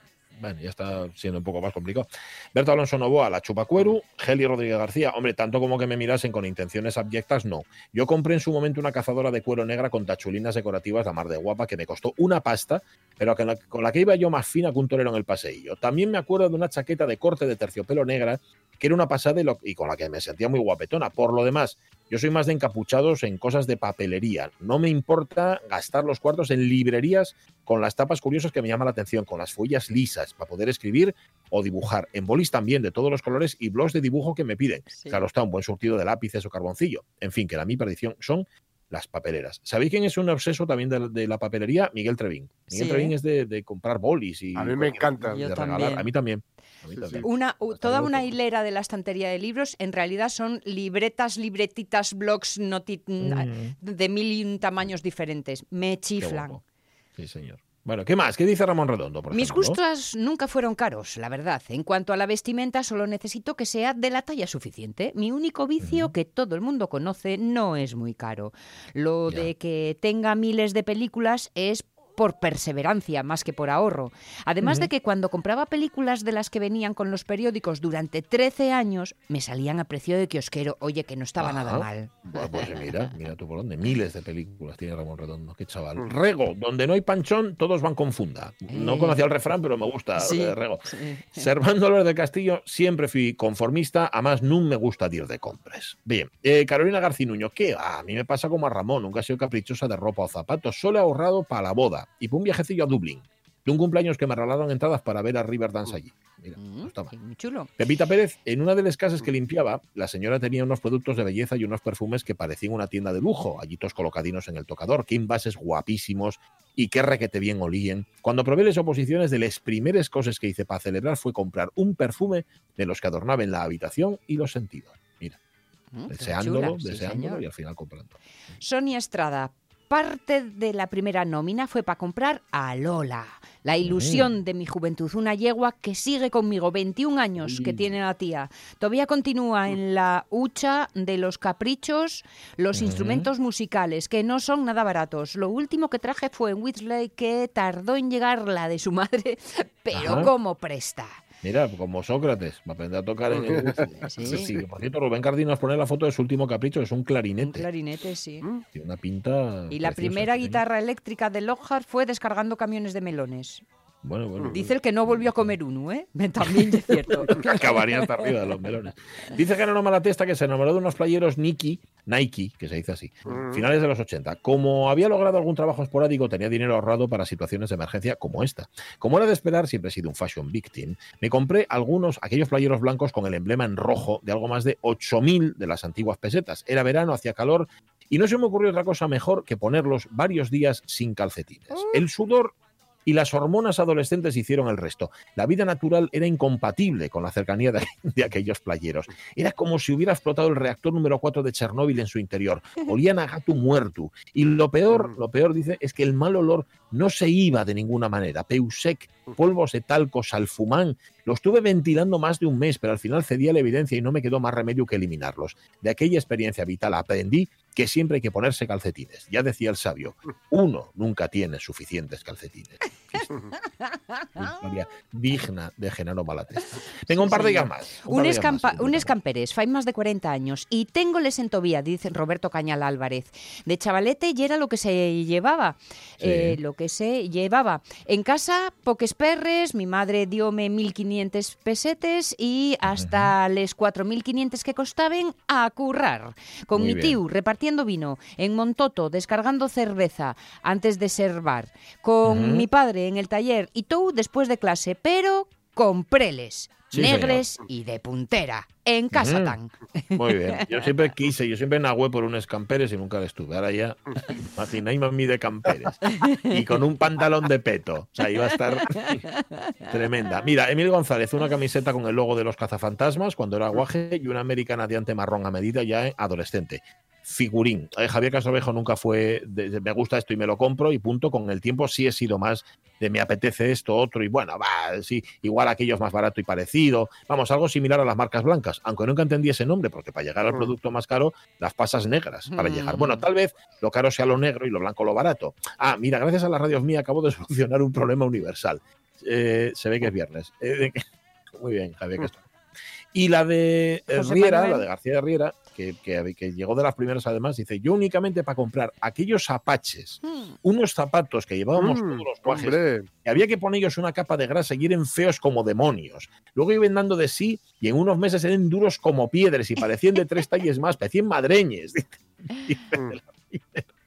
bueno, ya está siendo un poco más complicado. Berto Alonso Novoa, la chupacueru, Geli Rodríguez García, hombre, tanto como que me mirasen con intenciones abyectas, no. Yo compré en su momento una cazadora de cuero negra con tachulinas decorativas, la mar de guapa, que me costó una pasta, pero con la, que iba yo más fina que un torero en el paseillo. También me acuerdo de una chaqueta de corte de terciopelo negra, que era una pasada y, y con la que me sentía muy guapetona. Por lo demás, yo soy más de encapuchados en cosas de papelería. No me importa gastar los cuartos en librerías con las tapas curiosas que me llaman la atención, con las follas lisas para poder escribir o dibujar. En bolis también, de todos los colores y blogs de dibujo que me piden. Sí. Claro está, un buen surtido de lápices o carboncillo. En fin, que la mi perdición son las papeleras. ¿Sabéis quién es un obseso también de, de la papelería? Miguel Trevín. Miguel Sí. Trevín es de, de comprar bolis y A mí me encanta. de Yo regalar. también. A mí también. A mí Sí, también. Una, u- Hasta toda una hilera de la estantería de libros en realidad son libretas, libretitas, blogs Mm. de mil y un tamaños diferentes. Me chiflan. Sí, señor. Bueno, ¿qué más? ¿Qué dice Ramón Redondo? Por Mis ejemplo? gustos nunca fueron caros, la verdad. En cuanto a la vestimenta, solo necesito que sea de la talla suficiente. Mi único vicio, que todo el mundo conoce, no es muy caro. Lo Ya. de que tenga miles de películas es por perseverancia más que por ahorro. Además de que cuando compraba películas de las que venían con los periódicos durante 13 años, me salían a precio de kiosquero. Oye, que no estaba nada Ajá. mal. Bueno, pues mira, mira tú por dónde. Miles de películas tiene Ramón Redondo. Qué chaval. Mm. Rego, donde no hay panchón, todos van con funda. No Eh. conocía el refrán, pero me gusta Sí, eh, Rego. sí. Servando López del Castillo, siempre fui conformista, además no me gusta ir de compras. Bien, eh, Carolina Garcinuño, ¿qué? Ah, a mí me pasa como a Ramón, nunca he sido caprichosa de ropa o zapatos, solo he ahorrado para la boda y para un viajecillo a Dublín. De un cumpleaños que me regalaron entradas para ver a Riverdance allí. Mira, Mm, muy chulo. Pepita Pérez, en una de las casas que limpiaba, la señora tenía unos productos de belleza y unos perfumes que parecían una tienda de lujo, allí todos colocadinos en el tocador, qué envases guapísimos y qué requete bien olían. Cuando probé las oposiciones de las primeras cosas que hice para celebrar fue comprar un perfume de los que adornaban la habitación y los sentidos. Mira, Mm, deseándolo, chula, deseándolo y al final comprando. Sonia Estrada. Parte de la primera nómina fue para comprar a Lola, la ilusión de mi juventud, una yegua que sigue conmigo, 21 años que Uy. tiene la tía. Todavía continúa en la hucha de los caprichos, los instrumentos musicales, que no son nada baratos. Lo último que traje fue en Whitsley, que tardó en llegar la de su madre, pero como presta. Mira, como Sócrates, para aprender a tocar en el... Sí. Sí, sí, por cierto, Rubén Cardino nos pone la foto de su último capricho, es un Un clarinete. clarinete, sí. Tiene una pinta. Y la preciosa, primera guitarra eléctrica de Lockhart fue descargando camiones de melones. Bueno, bueno. Dice el que no volvió a comer uno, ¿eh? También es cierto. que acabaría hasta arriba de los melones. Dice Genaro Malatesta que se enamoró de unos playeros Nike, Nike, que se dice así, Mm. finales de los 80. Como había logrado algún trabajo esporádico, tenía dinero ahorrado para situaciones de emergencia como esta. Como era de esperar, siempre he sido un fashion victim, me compré algunos, aquellos playeros blancos con el emblema en rojo de algo más de 8.000 de las antiguas pesetas. Era verano, hacía calor y no se me ocurrió otra cosa mejor que ponerlos varios días sin calcetines. El sudor y las hormonas adolescentes hicieron el resto. La vida natural era incompatible con la cercanía de, de aquellos playeros. Era como si hubiera explotado el reactor número 4 de Chernóbil en su interior. Olían a gato muerto. Y lo peor, lo peor, dice, es que el mal olor no se iba de ninguna manera. Peusec, polvos de talco, salfumán. Lo estuve ventilando más de un mes, pero al final cedí a la evidencia y no me quedó más remedio que eliminarlos. De aquella experiencia vital aprendí que siempre hay que ponerse calcetines. Ya decía el sabio, uno nunca tiene suficientes calcetines. Historia digna de Genaro Malatesta. Tengo un par de días más. Un, escampa, más, un escamperés, fai más de 40 años y tengo les en Tobía, dice Roberto Cañal Álvarez. De chavalete y era lo que se llevaba, Sí. eh, lo que se llevaba. En casa, poques perres, mi madre diome 1.500 pesetes y hasta les 4.500 que costaban a currar. Con Muy mi bien. tío repartiendo vino, en Montoto descargando cerveza antes de servar, con mi padre en el taller y todo después de clase, pero con preles. Sí, negres y de puntera. En casa tan. Muy bien. Yo siempre quise, yo siempre nahué por un escamperes y nunca le estuve. Ahora ya, imagináis a mí de camperes. Y con un pantalón de peto. O sea, iba a estar tremenda. Mira, Emil González, una camiseta con el logo de los cazafantasmas cuando era guaje y una americana diante marrón a medida ya eh, adolescente. Figurín. Eh, Javier Casovejo nunca fue de, de me gusta esto y me lo compro y punto. Con el tiempo sí he sido más de me apetece esto, otro y bueno, va, sí, igual aquello es más barato y parecido. Vamos, algo similar a las marcas blancas, aunque nunca entendí ese nombre, porque para llegar al Mm. producto más caro, las pasas negras para Mm. llegar. Bueno, tal vez lo caro sea lo negro y lo blanco lo barato. Ah, mira, gracias a las radios mías acabo de solucionar un problema universal. Eh, se ve que es viernes. Eh, muy bien, Javier Castro. Y la de Riera, Manuel. la de García de Riera, que, que- que llegó de las primeras además, dice, yo únicamente para comprar aquellos apaches, Hmm. unos zapatos que llevábamos Mm, todos los que había que ponerlos una capa de grasa y eran feos como demonios. Luego iban dando de sí y en unos meses eran duros como piedras y parecían de tres talles más, parecían madreñes.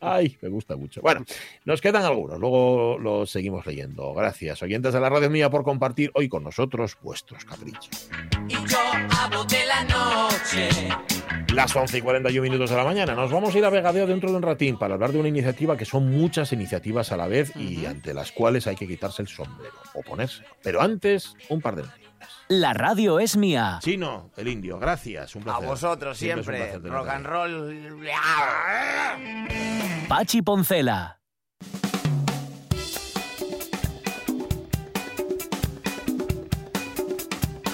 Ay, me gusta mucho. Bueno, nos quedan algunos, luego los seguimos leyendo. Gracias, oyentes de la radio mía, por compartir hoy con nosotros vuestros caprichos. Y yo hablo de la noche. Las 11 y 41 minutos de la mañana. Nos vamos a ir a Vegadeo dentro de un ratín para hablar de una iniciativa que son muchas iniciativas a la vez y ante las cuales hay que quitarse el sombrero o ponerse. Pero antes, un par de noticias. La radio es mía. Chino, el indio, gracias. Un A vosotros siempre. Rock and roll. Pachi Poncela.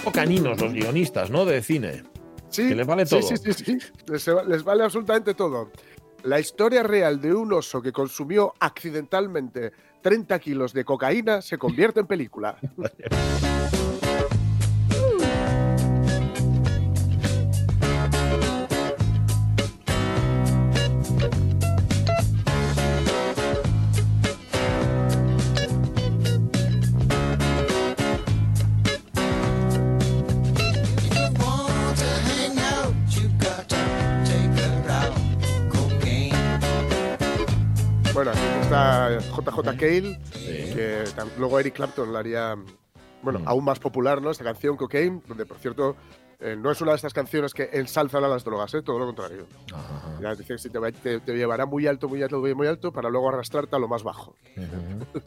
O caninos los guionistas, ¿no? De cine. sí, que les vale sí, todo. Sí, sí, sí, Les, les vale absolutamente todo. La historia real de un oso que consumió accidentalmente 30 kilos de cocaína se convierte en película. JJ Cale, que tam- luego Eric Clapton la haría, bueno, Mm. aún más popular, ¿no? Esta canción, Cocaine, donde, por cierto, eh, no es una de estas canciones que ensalzan a las drogas, ¿eh? Todo lo contrario. Ajá. Ya dice que sí, te, te- te llevará muy alto, muy alto, muy, alto, para luego arrastrarte a lo más bajo. Ujú.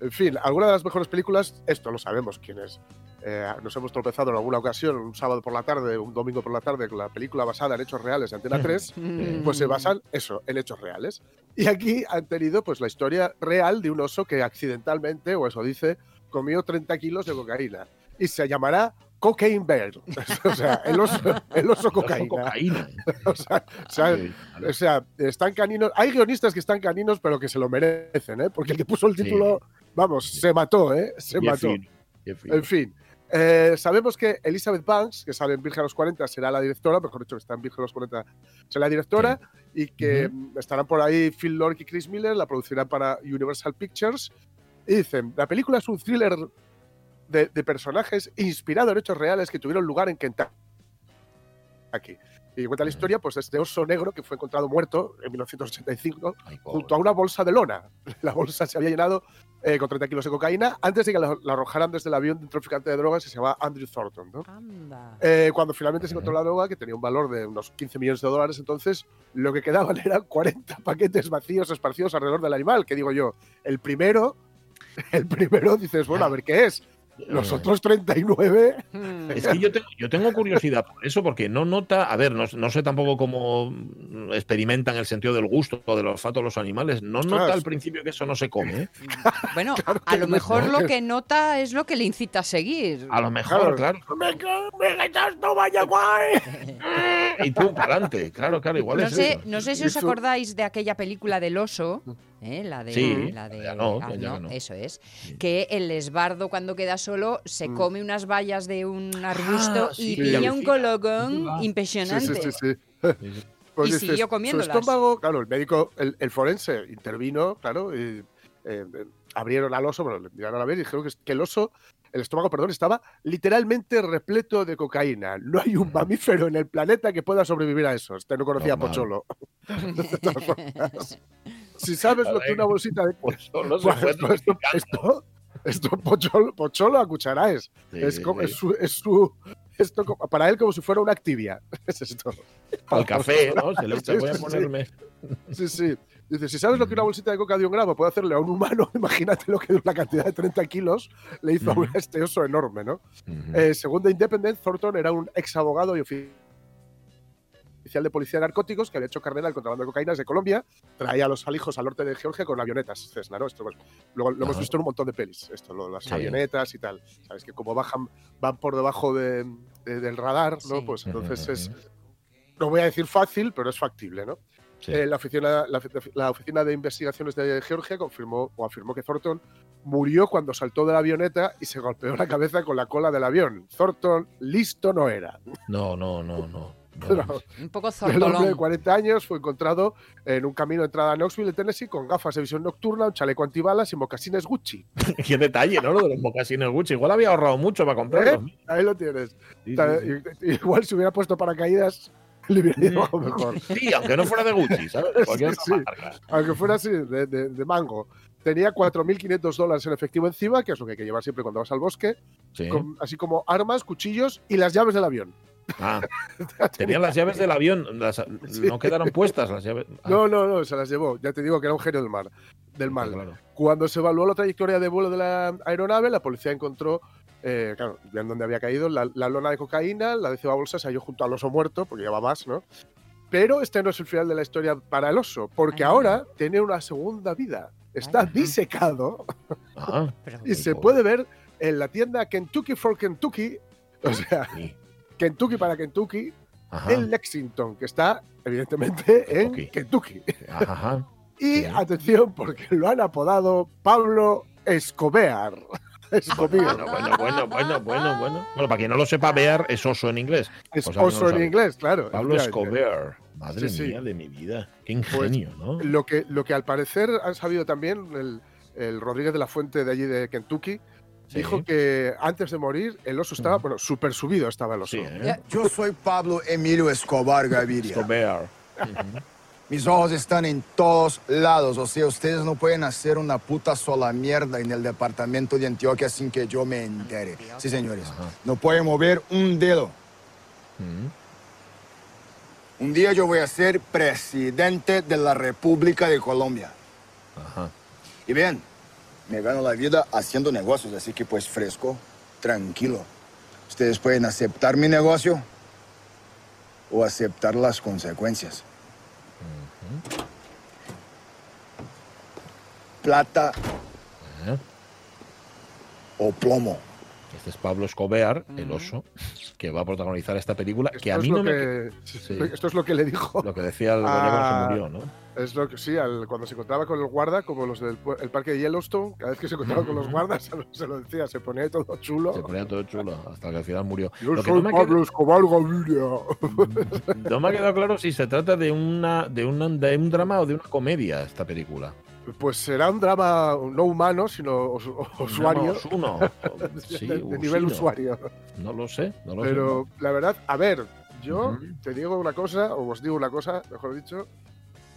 En fin, alguna de las mejores películas, esto lo sabemos quiénes. Eh, nos hemos tropezado en alguna ocasión, un sábado por la tarde, un domingo por la tarde, con la película basada en hechos reales de Antena 3, pues se basan, eso, en hechos reales. Y aquí han tenido pues la historia real de un oso que accidentalmente, o eso dice, comió 30 kilos de cocaína. Y se llamará Cocaine Bear. o sea, el oso, el oso cocaína. Cocaína. O sea, o sea, o están caninos. Hay guionistas que están caninos, pero que se lo merecen, ¿eh? Porque el que puso el Sí. Vamos, se mató, ¿eh? Se mató. En fin. eh, sabemos que Elizabeth Banks, que sale en Virgen a los 40, será la directora, mejor dicho, que está en Virgen a los 40, será la directora, y que mm, estarán por ahí Phil Lord y Chris Miller, la producirán para Universal Pictures. Y dicen, la película es un thriller de, de personajes inspirado en hechos reales que tuvieron lugar en Kentucky. Y cuenta la historia pues, de este oso negro que fue encontrado muerto en 1985 Ay, pobre. junto a una bolsa de lona. La bolsa se había llenado eh, con 30 kilos de cocaína antes de que la, la arrojaran desde el avión de un traficante de drogas que se llamaba Andrew Thornton. ¿no? Anda. Eh, cuando finalmente se encontró la droga, que tenía un valor de unos 15 millones de dólares, entonces lo que quedaban eran 40 paquetes vacíos esparcidos alrededor del animal. Que digo yo, el primero, el primero dices, bueno, a ver qué es. Los otros 39, Hmm. Es que yo tengo, yo tengo curiosidad por eso, porque no nota, a ver, no, no sé tampoco cómo experimentan el sentido del gusto o del olfato los animales, no nota al principio que eso no se come. ¿eh? Bueno, a, a lo mejor lo que nota es lo que le incita a seguir. A lo mejor, Claro. claro. ¡Me esto vaya guay! Y tú, para adelante, claro, claro, igual No es sé, eso. no sé si os acordáis de aquella película del oso, ¿eh? la de, Sí, la de ya no, ah, ya no, no. eso es, que el esbardo cuando queda solo se come unas vallas de un arbusto Ah, sí, y pilla alucina. un colocón Ah. Impresionante. sí, sí, sí. Sí, sí. Pues Y dices, siguió su comiéndolas. estómago, claro, el médico, el, el forense intervino, claro, y eh, eh, abrieron al oso, bueno, le miraron a ver y dijeron que, que el oso, el estómago, perdón, estaba literalmente repleto de cocaína. No hay un mamífero en el planeta que pueda sobrevivir a eso. Este no conocía a. Pocholo. Si sabes lo que una bolsita de... No se Pues esto, esto, esto, esto Pocholo, Pocholo a cucharaes. Sí, es, sí, como, sí. es su... Es su esto para él como si fuera una activia. Es esto. Al café, ¿no? Se le Sí, voy a ponerme. Sí, sí. Dice, si sabes lo que una bolsita de coca de un gramo puede hacerle a un humano, imagínate lo que una cantidad de 30 kilos le hizo a este oso enorme, ¿no? Ujú. Eh, según The Independent, Thornton era un ex abogado y ofi- oficial de policía de narcóticos que había hecho carrera del contrabando de cocaína desde Colombia, traía a los alijos al norte de Georgia con avionetas Cessna, ¿no? Esto, bueno, luego lo hemos visto en un montón de pelis, esto, lo- las Sí. avionetas y tal. Sabes que como bajan, van por debajo de- de- del radar, ¿no? Sí. Pues entonces es, no voy a decir fácil, pero es factible, ¿no? Sí. Eh, la, oficina, la, la Oficina de Investigaciones de Georgia confirmó o afirmó que Thornton murió cuando saltó de la avioneta y se golpeó la cabeza con la cola del avión. Thornton listo no era. No, no, no, no. Un poco el hombre de zortolón. 40 años fue encontrado en un camino de entrada a Knoxville, Tennessee, con gafas de visión nocturna, un chaleco antibalas y mocasines Gucci. Qué detalle, ¿no? Lo de los mocasines Gucci. Igual había ahorrado mucho para comprarlos. Ahí lo tienes. Sí, sí, Igual si hubiera puesto paracaídas, le hubiera ido algo mejor. Sí, aunque no fuera de Gucci, ¿sabes? Sí, sí. Aunque fuera así, de, de- de mango. Tenía 4.500 dólares en efectivo encima, que es lo que hay que llevar siempre cuando vas al bosque, Sí. con- así como armas, cuchillos y las llaves del avión. Ah, tenían las llaves del avión. las- no quedaron puestas las llaves. Ah, No, no, no, se las llevó. Ya te digo que era un genio del mar. Del mal. claro. Cuando se evaluó la trayectoria de vuelo de la aeronave, la policía encontró, eh, claro, ya en donde había caído, la, la lona de cocaína, la décima bolsa se halló junto al oso muerto, porque lleva más, ¿no? Pero este no es el final de la historia para el oso, porque Ah. ahora tiene una segunda vida. Está Vaya. disecado Ah, y se pobre. puede ver en la tienda Kentucky for Kentucky, o sea, sí. Kentucky para Kentucky, Ajá. en Lexington, que está evidentemente en Kentucky. Kentucky. Ajá. Y Sí. atención, porque lo han apodado Pablo Escobar. Escobar. Bueno, bueno, bueno, bueno, bueno, bueno. Bueno, para quien no lo sepa, Bear es oso en inglés. Es no oso en sabe. inglés, claro. Pablo. Escobar. Madre Sí, sí. mía de mi vida. Qué ingenio, ¿no? Lo que, lo que al parecer han sabido también el, el Rodríguez de la Fuente de allí de Kentucky, Sí. dijo que antes de morir el oso estaba, bueno, súper subido estaba el oso. Sí, ¿eh? Yo soy Pablo Emilio Escobar Gaviria. Escobar. Mis ojos están en todos lados. O sea, ustedes no pueden hacer una puta sola mierda en el departamento de Antioquia sin que yo me entere. Sí, señores. No pueden mover un dedo. Ujú. Un día yo voy a ser presidente de la República de Colombia. Ajá. Y vean, me gano la vida haciendo negocios, así que pues fresco, tranquilo. Ustedes pueden aceptar mi negocio o aceptar las consecuencias. Plata. O plomo. Este es Pablo Escobar, el oso, que va a protagonizar esta película. Esto, que a mí no me. que, Sí. esto es lo que le dijo. Lo que decía el gallego Ah. murió, ¿no? Es lo que sí, al- cuando se encontraba con el guarda, como los del el parque de Yellowstone, cada vez que se encontraba con los guardas, se lo, decía, se ponía todo chulo. Se ponía todo chulo hasta que al final murió. Yo Lo que soy no me, Pablo queda, Escobar Gaviria. no me ha quedado claro si se trata de, una, de, una, de un drama o de una comedia esta película. Pues será un drama no humano, sino os- usuario. Un drama osuno. Sí, de, de nivel usuario. No lo sé, no lo sé. Pero la verdad, a ver, yo te digo una cosa, o os digo una cosa, mejor dicho.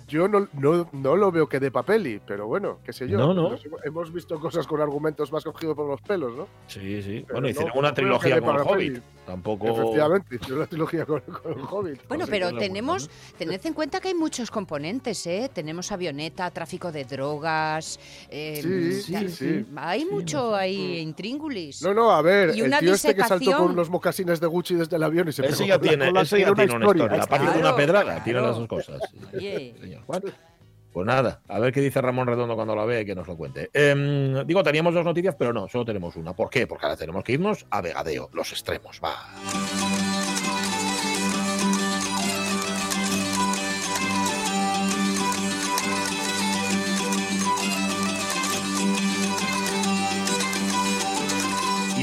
Yo no, no, no lo veo que de papeli, pero bueno, qué sé yo. No, no. Hemos- visto cosas con argumentos más cogidos por los pelos, ¿no? Sí, sí. Pero Bueno, no, hicieron no una trilogía con el Hobbit. peli. Tampoco. Efectivamente, hicieron la trilogía con, con el Hobbit. Bueno, Así pero tenemos, tened en cuenta que hay muchos componentes, ¿eh? Tenemos avioneta, tráfico de drogas. eh, Sí, sí, sí. Hay Sí, mucho ahí intríngulis. No, no, a ver, Y el una tío este que saltó disecación. con los mocasines de Gucci desde el avión y se Ese pegó ya tiene, ya tiene una historia. La página de una pedrada, tiene las dos cosas. Pues nada, a ver qué dice Ramón Redondo cuando la ve y que nos lo cuente. Em, digo, teníamos dos noticias, pero no, solo tenemos una. ¿Por qué? Porque ahora tenemos que irnos a Vegadeo, los extremos. Va.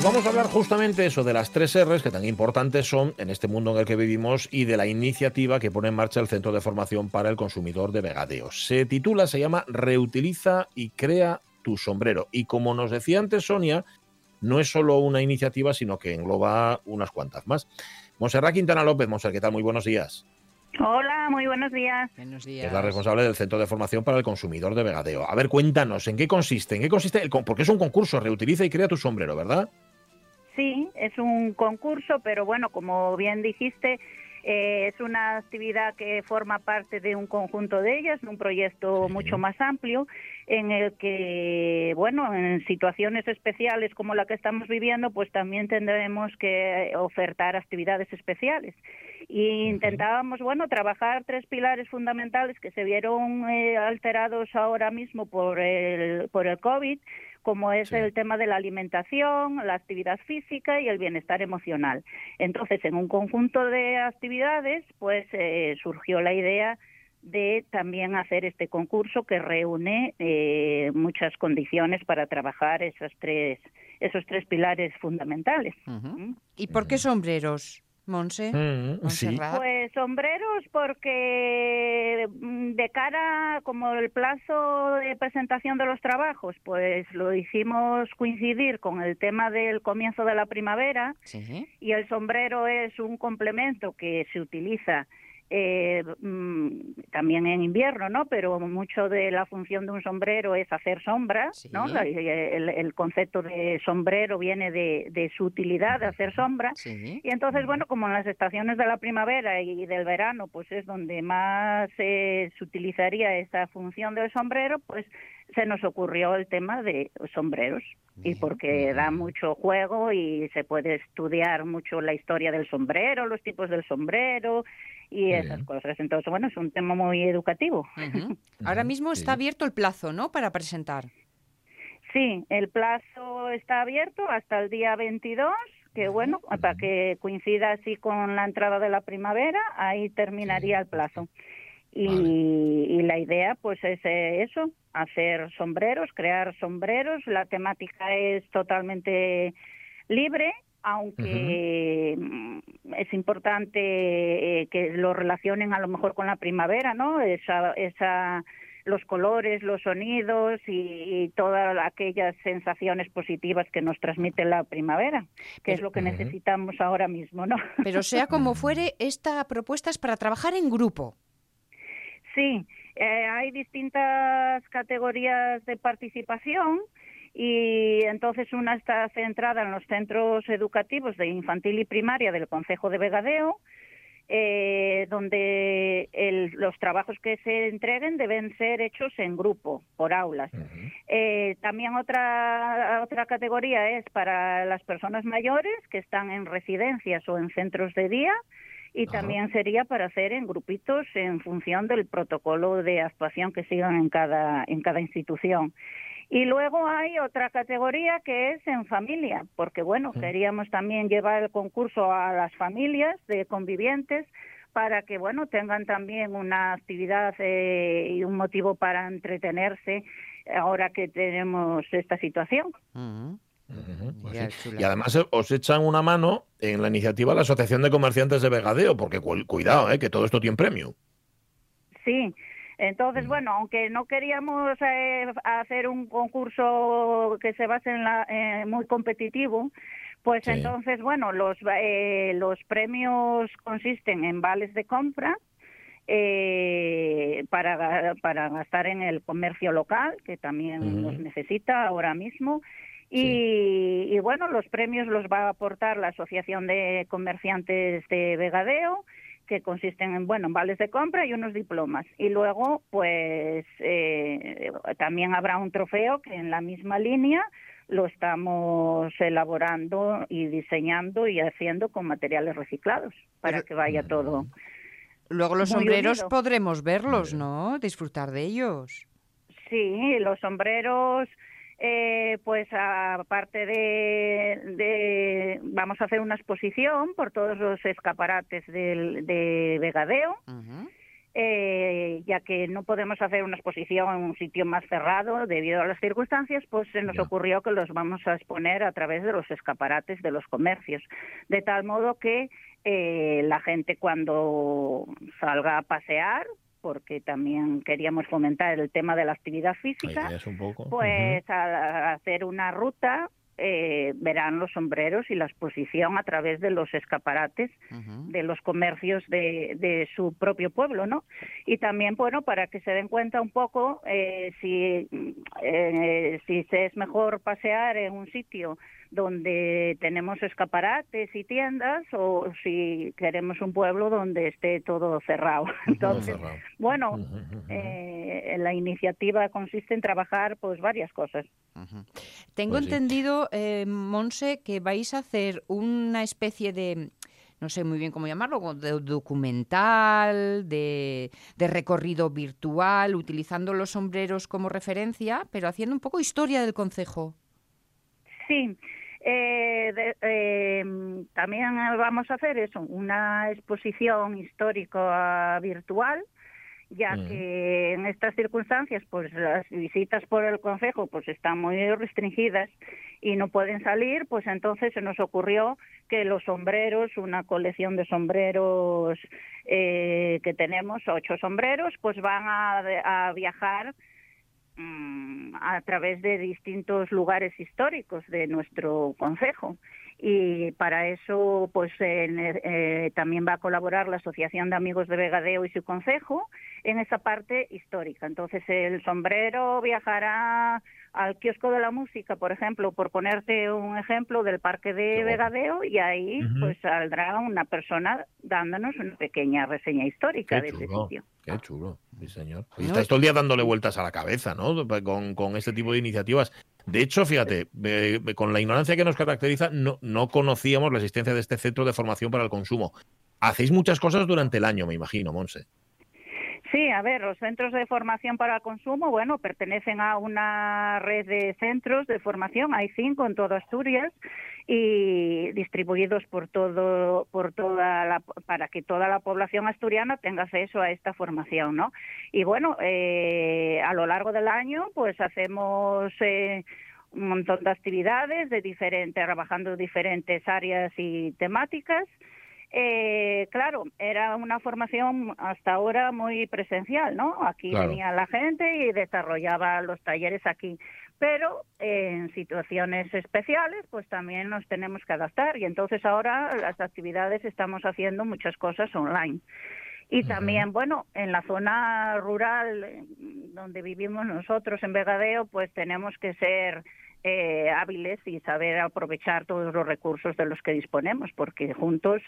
Vamos a hablar justamente eso de las tres R's que tan importantes son en este mundo en el que vivimos y de la iniciativa que pone en marcha el Centro de Formación para el Consumidor de Vegadeo. Se titula, se llama Reutiliza y crea tu sombrero. Y como nos decía antes Sonia, no es solo una iniciativa, sino que engloba unas cuantas más. Monserrat Quintana López, Monserrat, ¿qué tal? Muy buenos días. Hola, muy buenos días. Buenos días. es la responsable del Centro de Formación para el Consumidor de Vegadeo. A ver, cuéntanos, ¿en qué consiste? ¿En qué consiste? El, con- porque es un concurso, reutiliza y crea tu sombrero, ¿verdad? Sí, es un concurso, pero bueno, como bien dijiste, eh, es una actividad que forma parte de un conjunto de ellas, de un proyecto mucho más amplio, en el que, bueno, en situaciones especiales como la que estamos viviendo, pues también tendremos que ofertar actividades especiales. Y intentábamos, bueno, trabajar tres pilares fundamentales que se vieron eh, alterados ahora mismo por el, por el COVID, como es Sí. el tema de la alimentación, la actividad física y el bienestar emocional. Entonces, en un conjunto de actividades, pues eh, surgió la idea de también hacer este concurso que reúne eh, muchas condiciones para trabajar esas tres, esos tres pilares fundamentales. ¿Mm? ¿Y por qué sombreros? Monse. Mm, sí. Pues sombreros porque mm, de cara como el plazo de presentación de los trabajos, pues lo hicimos coincidir con el tema del comienzo de la primavera Sí. y el sombrero es un complemento que se utiliza eh, mm, también en invierno, ¿no? Pero mucho de la función de un sombrero es hacer sombra, Sí. ¿no? El, el concepto de sombrero viene de, de su utilidad, de hacer sombra. Sí. Y entonces, bueno, como en las estaciones de la primavera y del verano, pues es donde más eh, se utilizaría esa función del sombrero, pues se nos ocurrió el tema de sombreros. Y porque da mucho juego y se puede estudiar mucho la historia del sombrero, los tipos del sombrero y esas cosas. Entonces, bueno, es un tema muy educativo. Ahora mismo está abierto el plazo, ¿no? Para presentar. Sí, el plazo está abierto hasta el día 22, que bueno, para que coincida así con la entrada de la primavera, ahí terminaría el plazo. Y, y la idea pues es eh, eso, hacer sombreros, crear sombreros. La temática es totalmente libre, aunque mm, es importante eh, que lo relacionen a lo mejor con la primavera, ¿no? Esa, esa los colores, los sonidos y, y todas aquellas sensaciones positivas que nos transmite la primavera, que es lo que necesitamos ahora mismo, ¿no? Pero sea como fuere, esta propuesta es para trabajar en grupo. Sí, eh, hay distintas categorías de participación y entonces una está centrada en los centros educativos de infantil y primaria del Concejo de Vegadeo, eh, donde el- los trabajos que se entreguen deben ser hechos en grupo, por aulas. Eh, también otra, otra categoría es para las personas mayores que están en residencias o en centros de día y también sería para hacer en grupitos en función del protocolo de actuación que sigan en cada, en cada institución. Y luego hay otra categoría que es en familia, porque bueno, queríamos también llevar el concurso a las familias de convivientes para que bueno tengan también una actividad eh, y un motivo para entretenerse ahora que tenemos esta situación. Pues sí. chula. Y además eh, os echan una mano en la iniciativa la Asociación de Comerciantes de Vegadeo, porque cu- cuidado, eh, que todo esto tiene premio. Sí, entonces, bueno, aunque no queríamos eh, hacer un concurso que se base en la eh, muy competitivo, pues Sí. entonces, bueno, los eh, los premios consisten en vales de compra eh, para para gastar en el comercio local, que también Ujú. los necesita ahora mismo. Y, y, bueno, los premios los va a aportar la Asociación de Comerciantes de Vegadeo, que consisten en, bueno, en vales de compra y unos diplomas. Y luego, pues, eh, también habrá un trofeo que en la misma línea lo estamos elaborando y diseñando y haciendo con materiales reciclados para que vaya todo. Luego los Muy sombreros unido. podremos verlos, ¿no? Disfrutar de ellos. Sí, los sombreros, eh, pues aparte de, de- vamos a hacer una exposición por todos los escaparates del, de Vegadeo, eh, ya que no podemos hacer una exposición en un sitio más cerrado debido a las circunstancias, pues se nos ocurrió que los vamos a exponer a través de los escaparates de los comercios, de tal modo que eh, la gente cuando salga a pasear, porque también queríamos fomentar el tema de la actividad física, idea es un poco. pues al hacer una ruta eh, verán los sombreros y la exposición a través de los escaparates de los comercios de, de su propio pueblo, ¿no? Y también, bueno, para que se den cuenta un poco eh, si, eh, si se es mejor pasear en un sitio donde tenemos escaparates y tiendas o si queremos un pueblo donde esté todo cerrado. Todo Entonces, cerrado. bueno, eh, la iniciativa consiste en trabajar pues varias cosas. Tengo Pues sí. entendido, eh, Monse, que vais a hacer una especie de, no sé muy bien cómo llamarlo, de documental, de, de recorrido virtual, utilizando los sombreros como referencia, pero haciendo un poco historia del concejo. Sí, eh, de- eh, también vamos a hacer eso, una exposición histórica virtual ya Mm. que en estas circunstancias pues las visitas por el consejo pues están muy restringidas y no pueden salir, pues entonces se nos ocurrió que los sombreros, una colección de sombreros eh, que tenemos, ocho sombreros, pues van a, a viajar a través de distintos lugares históricos de nuestro concejo y para eso pues en, eh, también va a colaborar la Asociación de Amigos de Vegadeo y su concejo en esa parte histórica. Entonces el sombrero viajará al kiosco de la música, por ejemplo, por ponerte un ejemplo del parque de Vegadeo y ahí pues saldrá una persona dándonos una pequeña reseña histórica Qué de ese sitio. qué chulo, mi señor. Y estáis es- todo el día dándole vueltas a la cabeza, ¿no? Con, con este tipo de iniciativas. De hecho, fíjate, eh, con la ignorancia que nos caracteriza, no, no conocíamos la existencia de este centro de formación para el consumo. Hacéis muchas cosas durante el año, me imagino, Monse. Sí, a ver, los centros de formación para el consumo, bueno, pertenecen a una red de centros de formación, hay cinco en toda Asturias y distribuidos por todo, por toda la, para que toda la población asturiana tenga acceso a esta formación, ¿no? Y bueno, eh, a lo largo del año, pues hacemos eh, un montón de actividades de diferentes, trabajando diferentes áreas y temáticas. Eh, claro, era una formación hasta ahora muy presencial, ¿no? Aquí Claro. venía la gente y desarrollaba los talleres aquí. Pero eh, en situaciones especiales, pues también nos tenemos que adaptar. Y entonces ahora las actividades estamos haciendo muchas cosas online. Y también, bueno, en la zona rural donde vivimos nosotros, en Vegadeo, pues tenemos que ser eh, hábiles y saber aprovechar todos los recursos de los que disponemos, porque juntos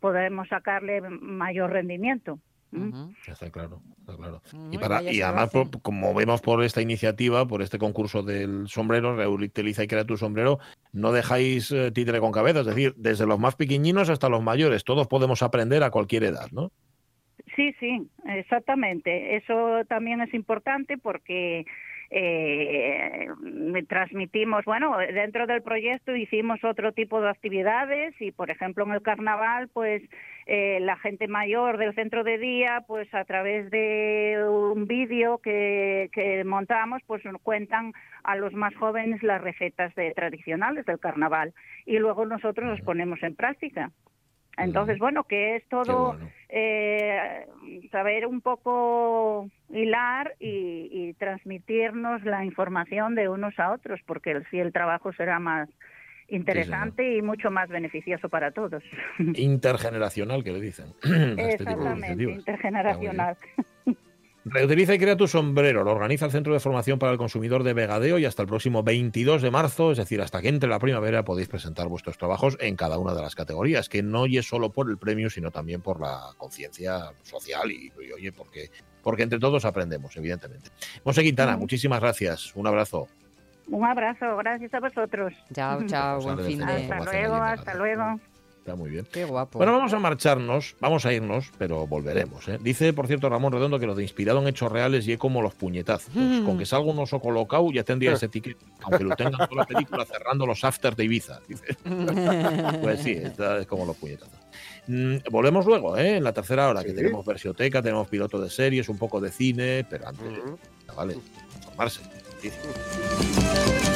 podemos sacarle mayor rendimiento. ¿m? Ujú. Está claro, está claro. Mm, Y, para, y además, por- como vemos por esta iniciativa, por este concurso del sombrero, reutiliza y crea tu sombrero, no dejáis eh, títere con cabeza, es decir, desde los más pequeñinos hasta los mayores, todos podemos aprender a cualquier edad, ¿no? Sí, sí, exactamente. Eso también es importante porque eh, transmitimos, bueno, dentro del proyecto hicimos otro tipo de actividades y, por ejemplo, en el carnaval, pues eh, la gente mayor del centro de día, pues a través de un vídeo que, que montamos, pues nos cuentan a los más jóvenes las recetas de, tradicionales del carnaval y luego nosotros los ponemos en práctica. Entonces, bueno, que es todo bueno. eh, saber un poco hilar y, y transmitirnos la información de unos a otros, porque así el trabajo será más interesante y mucho más beneficioso para todos. Intergeneracional, que le dicen. este tipo de Exactamente, intergeneracional. Reutiliza y crea tu sombrero. Lo organiza el Centro de Formación para el Consumidor de Vegadeo y hasta el próximo 22 de marzo, es decir, hasta que entre la primavera, podéis presentar vuestros trabajos en cada una de las categorías, que no es solo por el premio, sino también por la conciencia social y, y, oye, porque, porque entre todos aprendemos, evidentemente. Monse Quintana, muchísimas gracias. Un abrazo. Un abrazo, gracias a vosotros. Chao, chao, buen fin de... Hasta luego, hasta luego. Está muy bien. Qué guapo. Bueno, vamos a marcharnos, vamos a irnos, pero volveremos. ¿eh? Dice, por cierto, Ramón Redondo que lo de inspirado en hechos reales y es como los puñetazos. Mm. Con que salga un oso colocado ya tendría ese ticket, aunque lo tengan toda la película cerrando los afters de Ibiza. Dice. Pues sí, esta es como los puñetazos. Mm, volvemos luego, ¿eh? en la tercera hora, que tenemos versioteca, tenemos piloto de series, un poco de cine, pero antes, Ujú. vale, informarse. noticias.